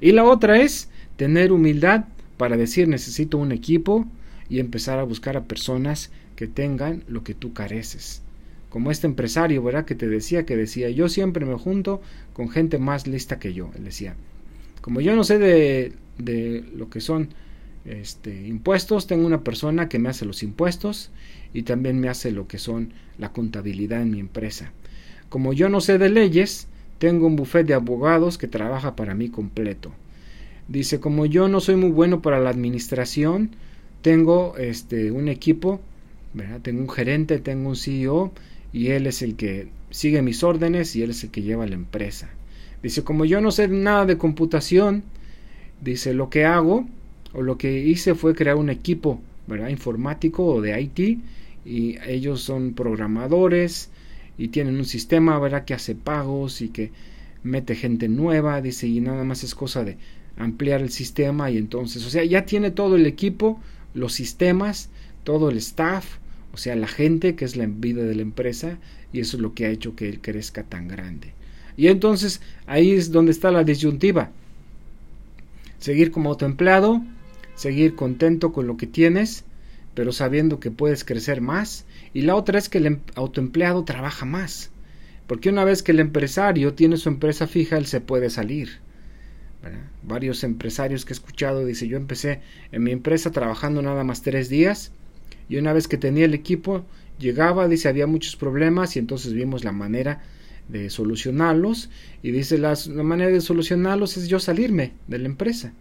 Y la otra es tener humildad para decir necesito un equipo y empezar a buscar a personas que tengan lo que tú careces como este empresario, ¿verdad? Que te decía, que decía, yo siempre me junto con gente más lista que yo, él decía. Como yo no sé de, de lo que son este, impuestos, tengo una persona que me hace los impuestos y también me hace lo que son la contabilidad en mi empresa. Como yo no sé de leyes, tengo un bufete de abogados que trabaja para mí completo. Dice, como yo no soy muy bueno para la administración, tengo este un equipo. Tengo un gerente, tengo un CEO y él es el que sigue mis órdenes y él es el que lleva la empresa. Dice, como yo no sé nada de computación, dice, lo que hago o lo que hice fue crear un equipo, ¿verdad? informático o de IT y ellos son programadores y tienen un sistema, ¿verdad? que hace pagos y que mete gente nueva, dice, y nada más es cosa de ampliar el sistema y entonces, o sea, ya tiene todo el equipo, los sistemas, todo el staff o sea, la gente que es la vida de la empresa y eso es lo que ha hecho que él crezca tan grande. Y entonces ahí es donde está la disyuntiva. Seguir como autoempleado, seguir contento con lo que tienes, pero sabiendo que puedes crecer más. Y la otra es que el em-, autoempleado trabaja más. Porque una vez que el empresario tiene su empresa fija, él se puede salir. Varios empresarios que he escuchado dicen, yo empecé en mi empresa trabajando nada más tres días y una vez que tenía el equipo, llegaba, dice, había muchos problemas y entonces vimos la manera de solucionarlos y dice, la, manera de solucionarlos es yo salirme de la empresa.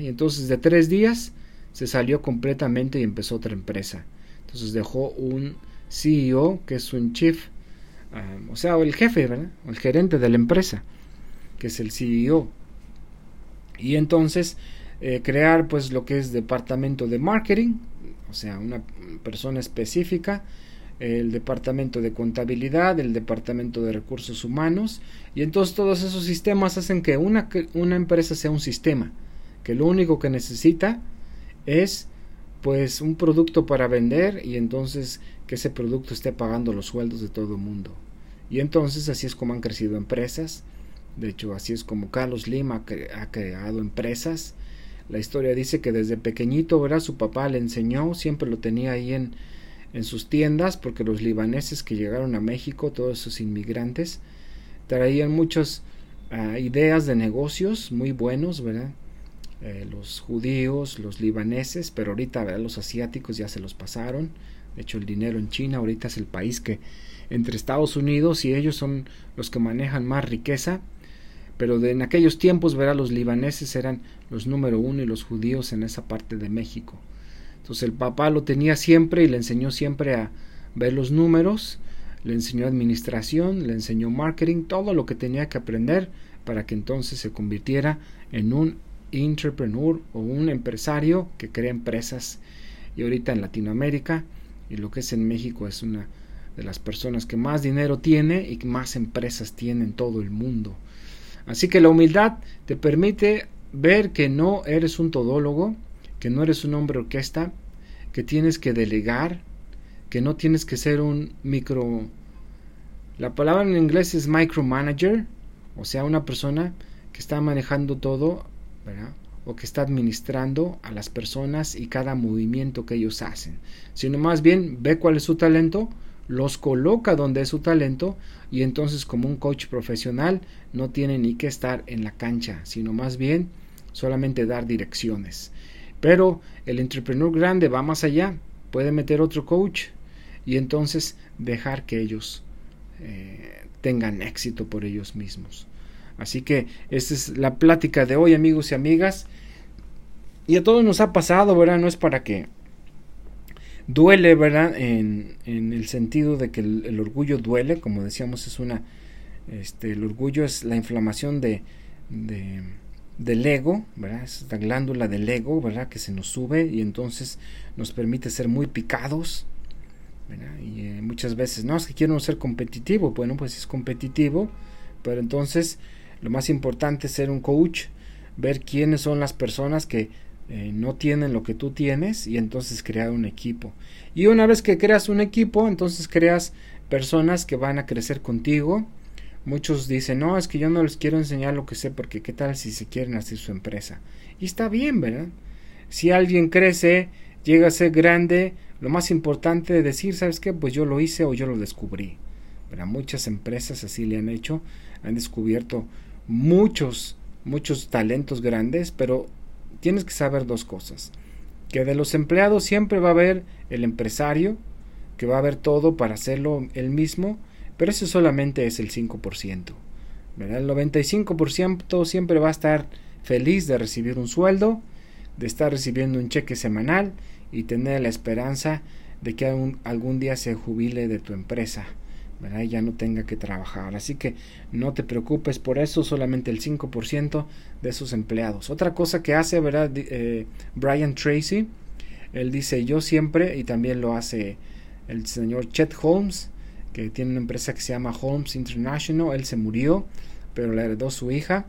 Y entonces de tres días se salió completamente y empezó otra empresa. Entonces dejó un CEO, que es un chief, um, o sea, el jefe, ¿verdad? el gerente de la empresa, que es el CEO. Y entonces eh, crear pues lo que es departamento de marketing, o sea, una persona específica, el departamento de contabilidad, el departamento de recursos humanos, y entonces todos esos sistemas hacen que una, una empresa sea un sistema, que lo único que necesita es pues un producto para vender y entonces que ese producto esté pagando los sueldos de todo el mundo. Y entonces así es como han crecido empresas. De hecho, así es como Carlos Lima ha creado empresas la historia dice que desde pequeñito, ¿verdad? Su papá le enseñó, siempre lo tenía ahí en, en sus tiendas, porque los libaneses que llegaron a México, todos esos inmigrantes, traían muchas ah, ideas de negocios muy buenos, ¿verdad? Eh, los judíos, los libaneses, pero ahorita los asiáticos ya se los pasaron. De hecho, el dinero en China ahorita es el país que entre Estados Unidos y ellos son los que manejan más riqueza pero de, en aquellos tiempos, verá, los libaneses eran los número uno y los judíos en esa parte de México. Entonces el papá lo tenía siempre y le enseñó siempre a ver los números, le enseñó administración, le enseñó marketing, todo lo que tenía que aprender para que entonces se convirtiera en un entrepreneur o un empresario que crea empresas. Y ahorita en Latinoamérica y lo que es en México es una de las personas que más dinero tiene y más empresas tiene en todo el mundo. Así que la humildad te permite ver que no eres un todólogo, que no eres un hombre orquesta, que tienes que delegar, que no tienes que ser un micro... La palabra en inglés es micromanager, o sea, una persona que está manejando todo, o que está administrando a las personas y cada movimiento que ellos hacen, sino más bien ve cuál es su talento, los coloca donde es su talento y entonces como un coach profesional no tiene ni que estar en la cancha, sino más bien solamente dar direcciones. Pero el entrepreneur grande va más allá, puede meter otro coach y entonces dejar que ellos eh, tengan éxito por ellos mismos. Así que esta es la plática de hoy amigos y amigas. Y a todos nos ha pasado, ¿verdad? No es para que duele, ¿verdad? En, en el sentido de que el, orgullo duele, como decíamos, es una, este, el orgullo es la inflamación de, de, del ego, ¿verdad? Es la glándula del ego, ¿verdad? Que se nos sube y entonces nos permite ser muy picados, ¿verdad? Y eh, muchas veces, no, es que quiero ser competitivo, bueno, pues es competitivo, pero entonces lo más importante es ser un coach, ver quiénes son las personas que eh, no tienen lo que tú tienes y entonces crear un equipo. Y una vez que creas un equipo, entonces creas personas que van a crecer contigo. Muchos dicen, no, es que yo no les quiero enseñar lo que sé porque qué tal si se quieren hacer su empresa. Y está bien, ¿verdad? Si alguien crece, llega a ser grande, lo más importante es decir, ¿sabes qué? Pues yo lo hice o yo lo descubrí. ¿verdad? Muchas empresas así le han hecho, han descubierto muchos, muchos talentos grandes, pero tienes que saber dos cosas. Que de los empleados siempre va a haber el empresario, que va a haber todo para hacerlo él mismo, pero eso solamente es el 5%. ¿verdad? El 95% siempre va a estar feliz de recibir un sueldo, de estar recibiendo un cheque semanal y tener la esperanza de que algún día se jubile de tu empresa ya no tenga que trabajar. Así que no te preocupes por eso, solamente el 5% de esos empleados. Otra cosa que hace ¿verdad? Eh, Brian Tracy, él dice yo siempre, y también lo hace el señor Chet Holmes, que tiene una empresa que se llama Holmes International, él se murió, pero le heredó su hija.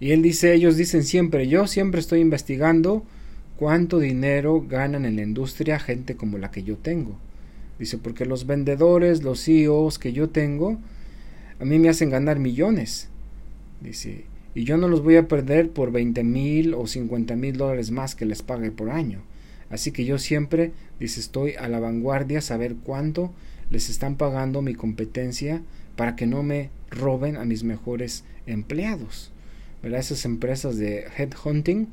Y él dice, ellos dicen siempre, yo siempre estoy investigando cuánto dinero ganan en la industria gente como la que yo tengo. Dice, porque los vendedores, los CEOs que yo tengo, a mí me hacen ganar millones. Dice, y yo no los voy a perder por 20 mil o 50 mil dólares más que les pague por año. Así que yo siempre, dice, estoy a la vanguardia, saber cuánto les están pagando mi competencia para que no me roben a mis mejores empleados. ¿Verdad? Esas empresas de headhunting,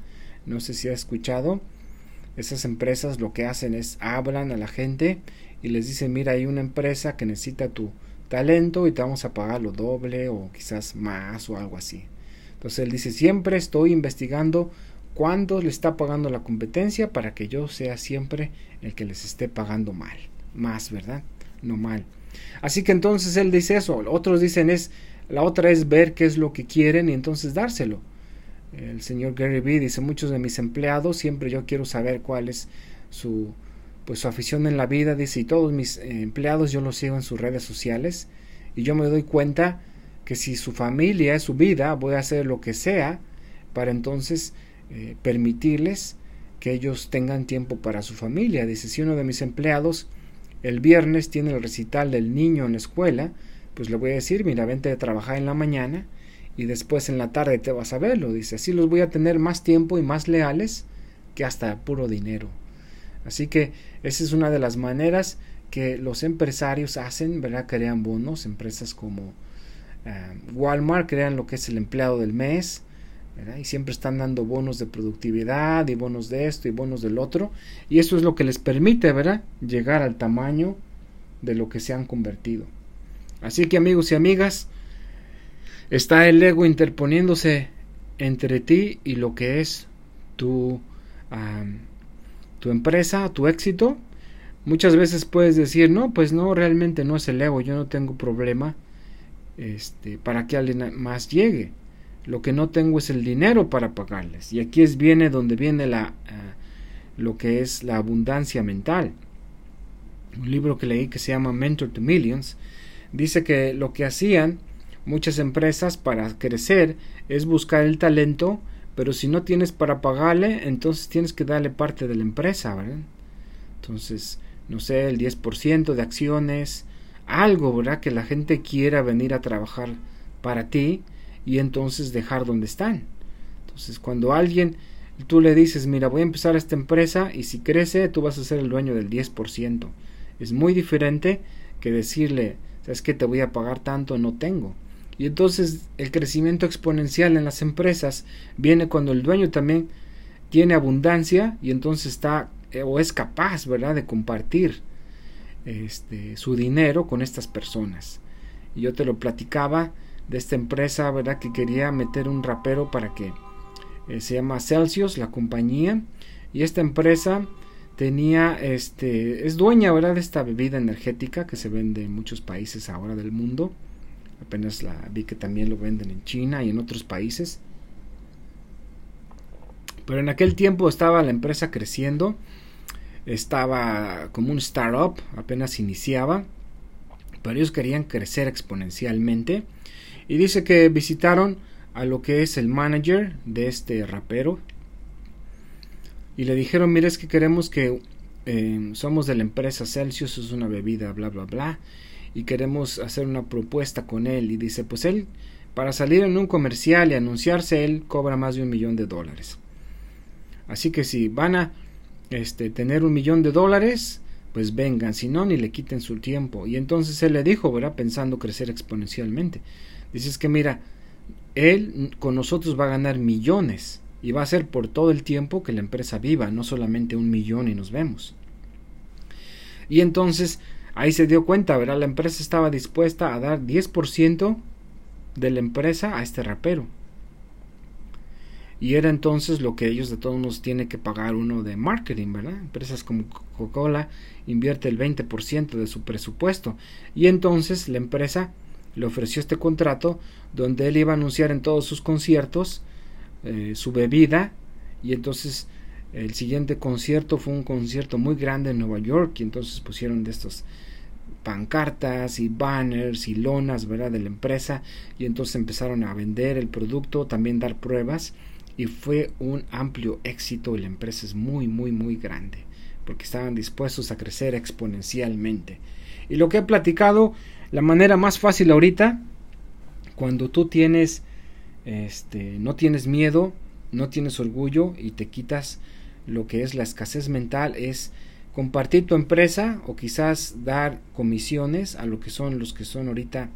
no sé si ha escuchado, esas empresas lo que hacen es hablan a la gente y les dice, mira, hay una empresa que necesita tu talento y te vamos a pagar lo doble o quizás más o algo así. Entonces él dice, siempre estoy investigando cuándo le está pagando la competencia para que yo sea siempre el que les esté pagando mal, más, ¿verdad? No mal. Así que entonces él dice eso, otros dicen es, la otra es ver qué es lo que quieren y entonces dárselo. El señor Gary Vee dice, muchos de mis empleados, siempre yo quiero saber cuál es su, pues su afición en la vida, dice, y todos mis eh, empleados yo los sigo en sus redes sociales y yo me doy cuenta que si su familia es su vida, voy a hacer lo que sea para entonces eh, permitirles que ellos tengan tiempo para su familia. Dice, si uno de mis empleados el viernes tiene el recital del niño en la escuela, pues le voy a decir, mira, vente a trabajar en la mañana y después en la tarde te vas a verlo. Dice, así los voy a tener más tiempo y más leales que hasta puro dinero. Así que esa es una de las maneras que los empresarios hacen, ¿verdad? Crean bonos, empresas como eh, Walmart crean lo que es el empleado del mes, y siempre están dando bonos de productividad y bonos de esto y bonos del otro. Y eso es lo que les permite, ¿verdad? Llegar al tamaño de lo que se han convertido. Así que amigos y amigas, está el ego interponiéndose entre ti y lo que es tu, tu empresa, tu éxito. Muchas veces puedes decir, no, pues no, realmente no es el ego, yo no tengo problema este, para que alguien más llegue. Lo que no tengo es el dinero para pagarles. Y aquí es viene donde viene la, eh, lo que es la abundancia mental. Un libro que leí que se llama Mentor to Millions dice que lo que hacían muchas empresas para crecer es buscar el talento, pero si no tienes para pagarle, entonces tienes que darle parte de la empresa, ¿verdad? Entonces, no sé, el 10% de acciones, algo, ¿verdad? Que la gente quiera venir a trabajar para ti y entonces dejar donde están. Entonces, cuando alguien tú le dices, mira, voy a empezar esta empresa y si crece, tú vas a ser el dueño del 10%. Es muy diferente que decirle, ¿sabes que Te voy a pagar tanto, no tengo. Y entonces el crecimiento exponencial en las empresas viene cuando el dueño también tiene abundancia y entonces está eh, o es capaz, ¿verdad?, de compartir este, su dinero con estas personas. Y yo te lo platicaba de esta empresa, ¿verdad? Que quería meter un rapero para que eh, se llama Celsius, la compañía, y esta empresa tenía, este, es dueña, ¿verdad? De esta bebida energética que se vende en muchos países ahora del mundo. Apenas la vi que también lo venden en China y en otros países. Pero en aquel tiempo estaba la empresa creciendo, estaba como un startup, apenas iniciaba, pero ellos querían crecer exponencialmente y dice que visitaron a lo que es el manager de este rapero. Y le dijeron, mire, es que queremos que eh, somos de la empresa Celsius, es una bebida, bla, bla, bla. Y queremos hacer una propuesta con él. Y dice, pues él, para salir en un comercial y anunciarse, él cobra más de un millón de dólares. Así que si van a este, tener un millón de dólares, pues vengan, si no, ni le quiten su tiempo. Y entonces él le dijo, ¿verdad? Pensando crecer exponencialmente. Dices que mira, él con nosotros va a ganar millones y va a ser por todo el tiempo que la empresa viva, no solamente un millón y nos vemos. Y entonces ahí se dio cuenta, ¿verdad? La empresa estaba dispuesta a dar 10% de la empresa a este rapero. Y era entonces lo que ellos de todos nos tiene que pagar uno de marketing, ¿verdad? Empresas como Coca-Cola invierte el 20% de su presupuesto. Y entonces la empresa le ofreció este contrato donde él iba a anunciar en todos sus conciertos eh, su bebida y entonces el siguiente concierto fue un concierto muy grande en Nueva York y entonces pusieron de estos pancartas y banners y lonas ¿verdad? de la empresa y entonces empezaron a vender el producto, también dar pruebas y fue un amplio éxito y la empresa es muy muy muy grande porque estaban dispuestos a crecer exponencialmente. Y lo que he platicado la manera más fácil ahorita, cuando tú tienes, este, no tienes miedo, no tienes orgullo y te quitas lo que es la escasez mental, es compartir tu empresa o quizás dar comisiones a lo que son los que son ahorita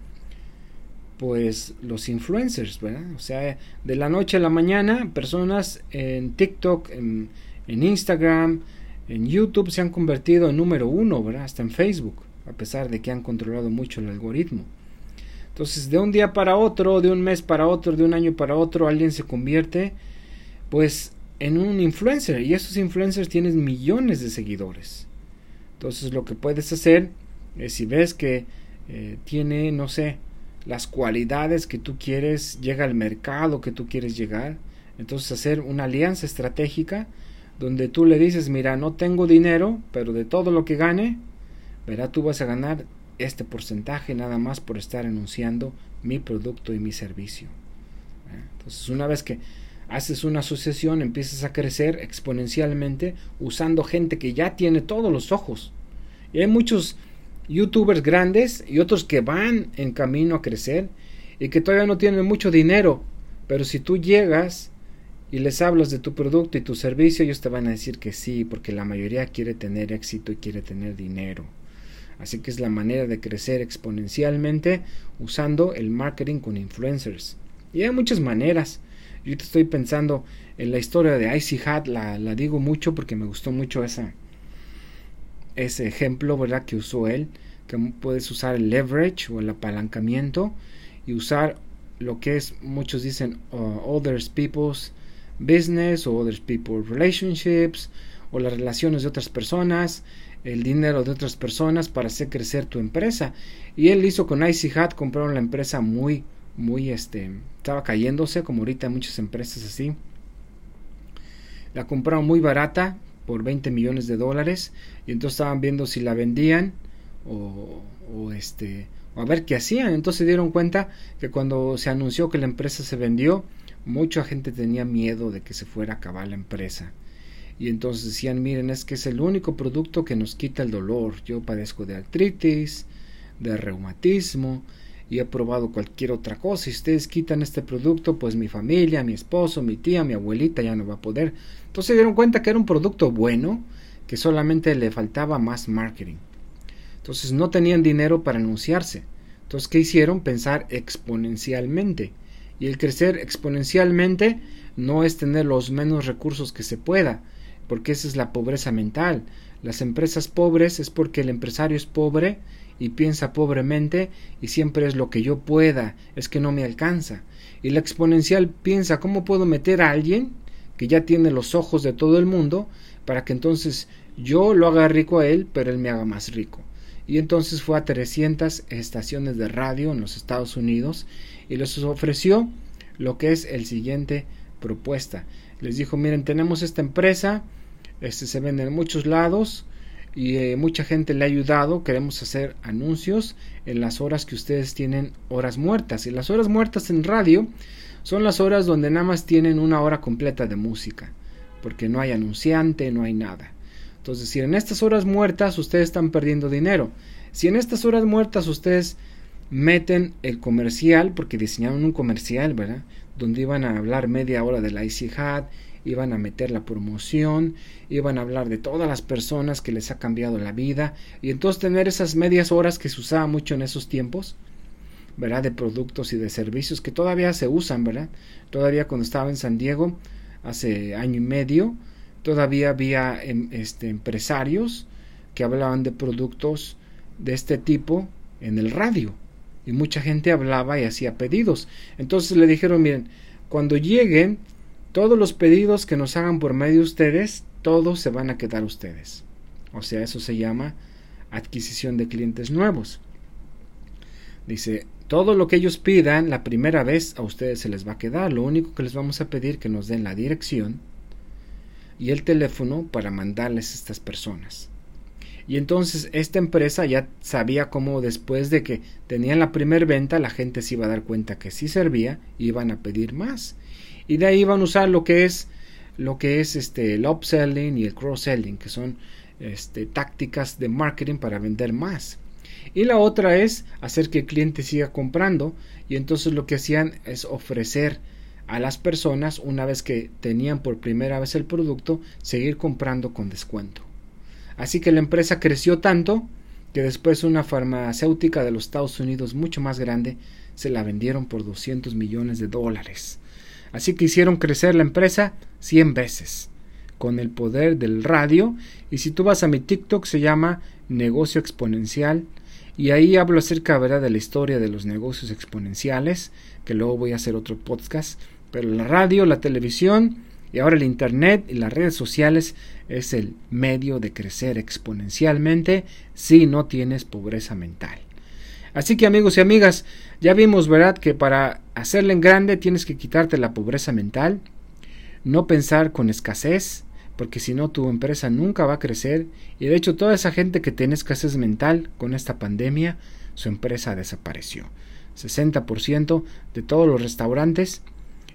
pues los influencers, ¿verdad? O sea, de la noche a la mañana, personas en TikTok, en, Instagram, en YouTube se han convertido en número uno, ¿verdad? Hasta en Facebook a pesar de que han controlado mucho el algoritmo. Entonces, de un día para otro, de un mes para otro, de un año para otro, alguien se convierte, pues, en un influencer y esos influencers tienen millones de seguidores. Entonces lo que puedes hacer es si ves que eh, tiene, no sé, las cualidades que tú quieres, llega al mercado que tú quieres llegar, entonces hacer una alianza estratégica donde tú le dices, mira, no tengo dinero, pero de todo lo que gane, verá, tú vas a ganar este porcentaje nada más por estar anunciando mi producto y mi servicio. Entonces, una vez que haces una asociación, empiezas a crecer exponencialmente usando gente que ya tiene todos los ojos. Y hay muchos youtubers grandes y otros que van en camino a crecer y que todavía no tienen mucho dinero, pero si tú llegas y les hablas de tu producto y tu servicio, ellos te van a decir que sí, porque la mayoría quiere tener éxito y quiere tener dinero. Así que es la manera de crecer exponencialmente usando el marketing con influencers. Y hay muchas maneras. Yo te estoy pensando en la historia de Icy Hat, la, digo mucho porque me gustó mucho esa, ese ejemplo, ¿verdad? Que usó él, que puedes usar el leverage o el apalancamiento y usar lo que es, muchos dicen, uh, others people's business o other people's relationships o las relaciones de otras personas, el dinero de otras personas para hacer crecer tu empresa. Y él hizo con Icy Hat, compraron la empresa muy, muy, este, estaba cayéndose, como ahorita muchas empresas así. La compraron muy barata, por 20 millones de dólares, y entonces estaban viendo si la vendían o, este, o a ver qué hacían. Entonces se dieron cuenta que cuando se anunció que la empresa se vendió, mucha gente tenía miedo de que se fuera a acabar la empresa. Y entonces decían, miren, es que es el único producto que nos quita el dolor. Yo padezco de artritis, de reumatismo, y he probado cualquier otra cosa. Si ustedes quitan este producto, pues mi familia, mi esposo, mi tía, mi abuelita ya no va a poder. Entonces se dieron cuenta que era un producto bueno, que solamente le faltaba más marketing. Entonces no tenían dinero para anunciarse. Entonces, ¿qué hicieron? Pensar exponencialmente. Y el crecer exponencialmente no es tener los menos recursos que se pueda, porque esa es la pobreza mental. Las empresas pobres es porque el empresario es pobre y piensa pobremente y siempre es lo que yo pueda, es que no me alcanza. Y la exponencial piensa cómo puedo meter a alguien que ya tiene los ojos de todo el mundo para que entonces yo lo haga rico a él, pero él me haga más rico. Y entonces fue a 300 estaciones de radio en los Estados Unidos y les ofreció lo que es el siguiente propuesta. Les dijo, miren, tenemos esta empresa, este se vende en muchos lados, y eh, mucha gente le ha ayudado. Queremos hacer anuncios en las horas que ustedes tienen horas muertas. Y las horas muertas en radio son las horas donde nada más tienen una hora completa de música, porque no hay anunciante, no hay nada. Entonces, si en estas horas muertas ustedes están perdiendo dinero, si en estas horas muertas ustedes meten el comercial, porque diseñaron un comercial, ¿verdad? Donde iban a hablar media hora del IC Hat iban a meter la promoción, iban a hablar de todas las personas que les ha cambiado la vida y entonces tener esas medias horas que se usaba mucho en esos tiempos, ¿verdad? De productos y de servicios que todavía se usan, ¿verdad? Todavía cuando estaba en San Diego, hace año y medio, todavía había em, este, empresarios que hablaban de productos de este tipo en el radio y mucha gente hablaba y hacía pedidos. Entonces le dijeron, miren, cuando lleguen todos los pedidos que nos hagan por medio de ustedes, todos se van a quedar ustedes. O sea, eso se llama adquisición de clientes nuevos. Dice, todo lo que ellos pidan la primera vez a ustedes se les va a quedar. Lo único que les vamos a pedir que nos den la dirección y el teléfono para mandarles a estas personas. Y entonces esta empresa ya sabía cómo después de que tenían la primera venta la gente se iba a dar cuenta que sí servía y iban a pedir más y de ahí van a usar lo que es lo que es este el upselling y el cross selling que son este, tácticas de marketing para vender más. Y la otra es hacer que el cliente siga comprando y entonces lo que hacían es ofrecer a las personas una vez que tenían por primera vez el producto seguir comprando con descuento. Así que la empresa creció tanto que después una farmacéutica de los Estados Unidos mucho más grande se la vendieron por 200 millones de dólares Así que hicieron crecer la empresa 100 veces con el poder del radio. Y si tú vas a mi TikTok se llama Negocio Exponencial. Y ahí hablo acerca ¿verdad? de la historia de los negocios exponenciales, que luego voy a hacer otro podcast. Pero la radio, la televisión Y ahora el Internet y las redes sociales es el medio de crecer exponencialmente si no tienes pobreza mental. Así que amigos y amigas, ya vimos, ¿verdad?, que para hacerle en grande tienes que quitarte la pobreza mental, no pensar con escasez, porque si no tu empresa nunca va a crecer y de hecho toda esa gente que tiene escasez mental con esta pandemia, su empresa desapareció. 60% de todos los restaurantes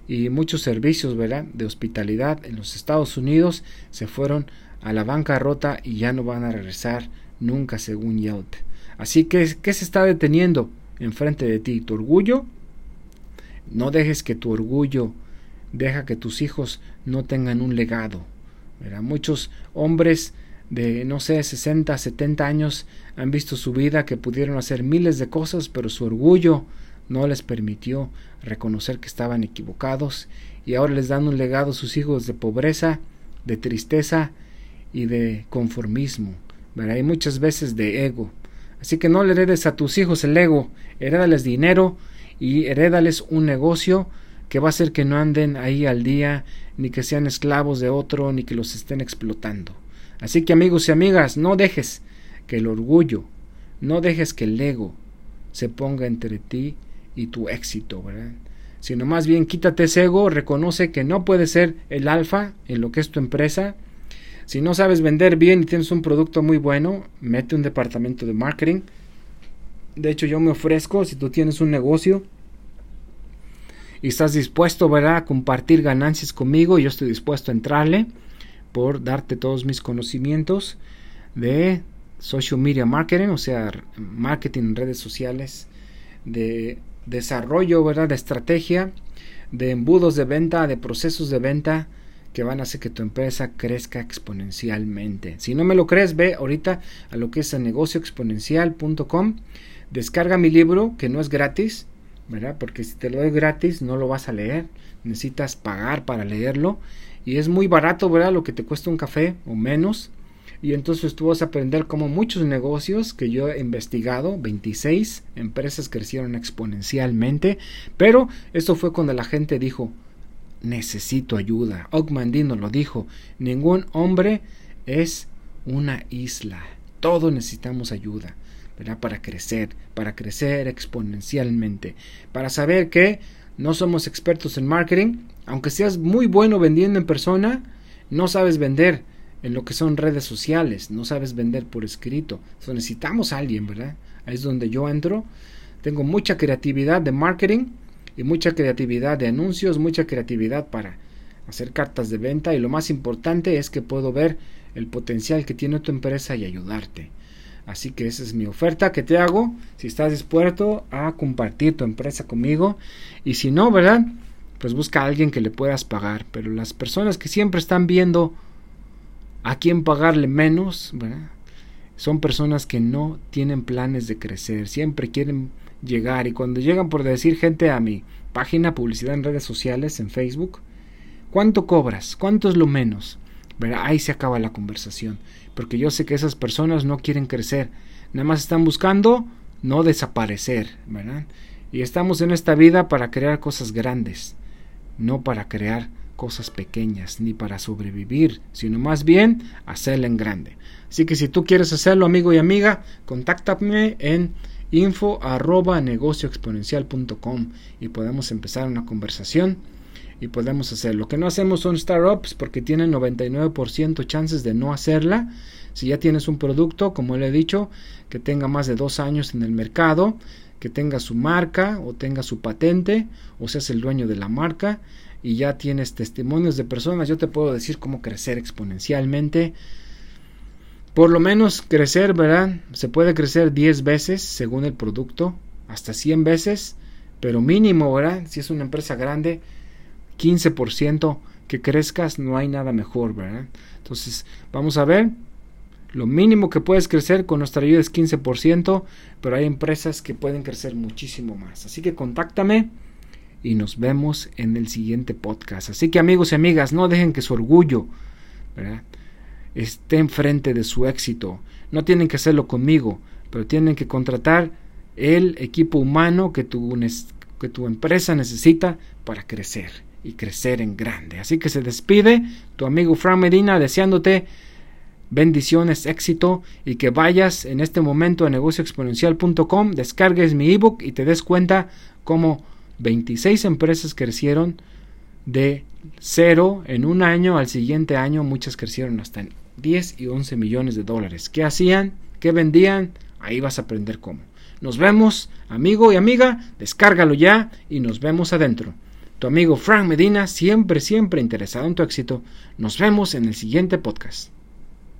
y muchos servicios de hospitalidad en los Estados Unidos se fueron a la bancarrota y ya no van a regresar nunca según Yelp. Así que, ¿qué se está deteniendo enfrente de ti? ¿Tu orgullo? No dejes que tu orgullo deja que tus hijos no tengan un legado. Muchos hombres de, no sé, 60, 70 años han visto su vida que pudieron hacer miles de cosas, pero su orgullo no les permitió reconocer que estaban equivocados y ahora les dan un legado a sus hijos de pobreza, de tristeza y de conformismo, ¿verdad? y muchas veces de ego. Así que no le heredes a tus hijos el ego, herédales dinero y herédales un negocio que va a hacer que no anden ahí al día, ni que sean esclavos de otro, ni que los estén explotando. Así que amigos y amigas, no dejes que el orgullo, no dejes que el ego se ponga entre ti y tu éxito, ¿verdad? Sino más bien quítate ese ego, reconoce que no puedes ser el alfa en lo que es tu empresa. Si no sabes vender bien y tienes un producto muy bueno, mete un departamento de marketing. De hecho, yo me ofrezco, si tú tienes un negocio, y estás dispuesto, ¿verdad?, a compartir ganancias conmigo, yo estoy dispuesto a entrarle por darte todos mis conocimientos de social media marketing, o sea, marketing en redes sociales, de desarrollo, ¿verdad?, de estrategia, de embudos de venta, de procesos de venta que van a hacer que tu empresa crezca exponencialmente. Si no me lo crees, ve ahorita a lo que es negocioexponencial.com, descarga mi libro que no es gratis, ¿verdad? Porque si te lo doy gratis no lo vas a leer, necesitas pagar para leerlo y es muy barato, ¿verdad? Lo que te cuesta un café o menos. Y entonces tú vas a aprender cómo muchos negocios que yo he investigado, 26 empresas crecieron exponencialmente, pero esto fue cuando la gente dijo, necesito ayuda. Ogmandino lo dijo, ningún hombre es una isla, todos necesitamos ayuda para crecer, para crecer exponencialmente, para saber que no somos expertos en marketing, aunque seas muy bueno vendiendo en persona, no sabes vender en lo que son redes sociales, no sabes vender por escrito. necesitamos a alguien, ¿verdad? Ahí es donde yo entro. Tengo mucha creatividad de marketing y mucha creatividad de anuncios, mucha creatividad para hacer cartas de venta y lo más importante es que puedo ver el potencial que tiene tu empresa y ayudarte. Así que esa es mi oferta que te hago. Si estás dispuesto a compartir tu empresa conmigo. Y si no, ¿verdad? Pues busca a alguien que le puedas pagar. Pero las personas que siempre están viendo a quién pagarle menos, ¿verdad? Son personas que no tienen planes de crecer. Siempre quieren llegar. Y cuando llegan por decir gente a mi página, publicidad en redes sociales, en Facebook, ¿cuánto cobras? ¿Cuánto es lo menos? Ahí se acaba la conversación porque yo sé que esas personas no quieren crecer, nada más están buscando no desaparecer, ¿verdad? Y estamos en esta vida para crear cosas grandes, no para crear cosas pequeñas, ni para sobrevivir, sino más bien hacerla en grande. Así que si tú quieres hacerlo, amigo y amiga, contáctame en info arroba negocioexponencial.com y podemos empezar una conversación y podemos hacer. Lo que no hacemos son startups porque tienen 99% chances de no hacerla. Si ya tienes un producto, como le he dicho, que tenga más de dos años en el mercado, que tenga su marca o tenga su patente o seas el dueño de la marca y ya tienes testimonios de personas, yo te puedo decir cómo crecer exponencialmente. Por lo menos crecer, ¿verdad? Se puede crecer 10 veces según el producto, hasta 100 veces, pero mínimo, ¿verdad? Si es una empresa grande, 15% que crezcas, no hay nada mejor, ¿verdad? Entonces, vamos a ver. Lo mínimo que puedes crecer con nuestra ayuda es 15%, pero hay empresas que pueden crecer muchísimo más. Así que contáctame y nos vemos en el siguiente podcast. Así que amigos y amigas, no dejen que su orgullo esté enfrente de su éxito. No tienen que hacerlo conmigo, pero tienen que contratar el equipo humano que tu, que tu empresa necesita para crecer y crecer en grande. Así que se despide tu amigo Frank Medina deseándote bendiciones, éxito y que vayas en este momento a negocioexponencial.com, descargues mi ebook y te des cuenta cómo 26 empresas crecieron de cero en un año al siguiente año, muchas crecieron hasta 10 y 11 millones de dólares. ¿Qué hacían? ¿Qué vendían? Ahí vas a aprender cómo. Nos vemos, amigo y amiga, descárgalo ya y nos vemos adentro. Tu amigo Frank Medina, siempre, siempre interesado en tu éxito. Nos vemos en el siguiente podcast.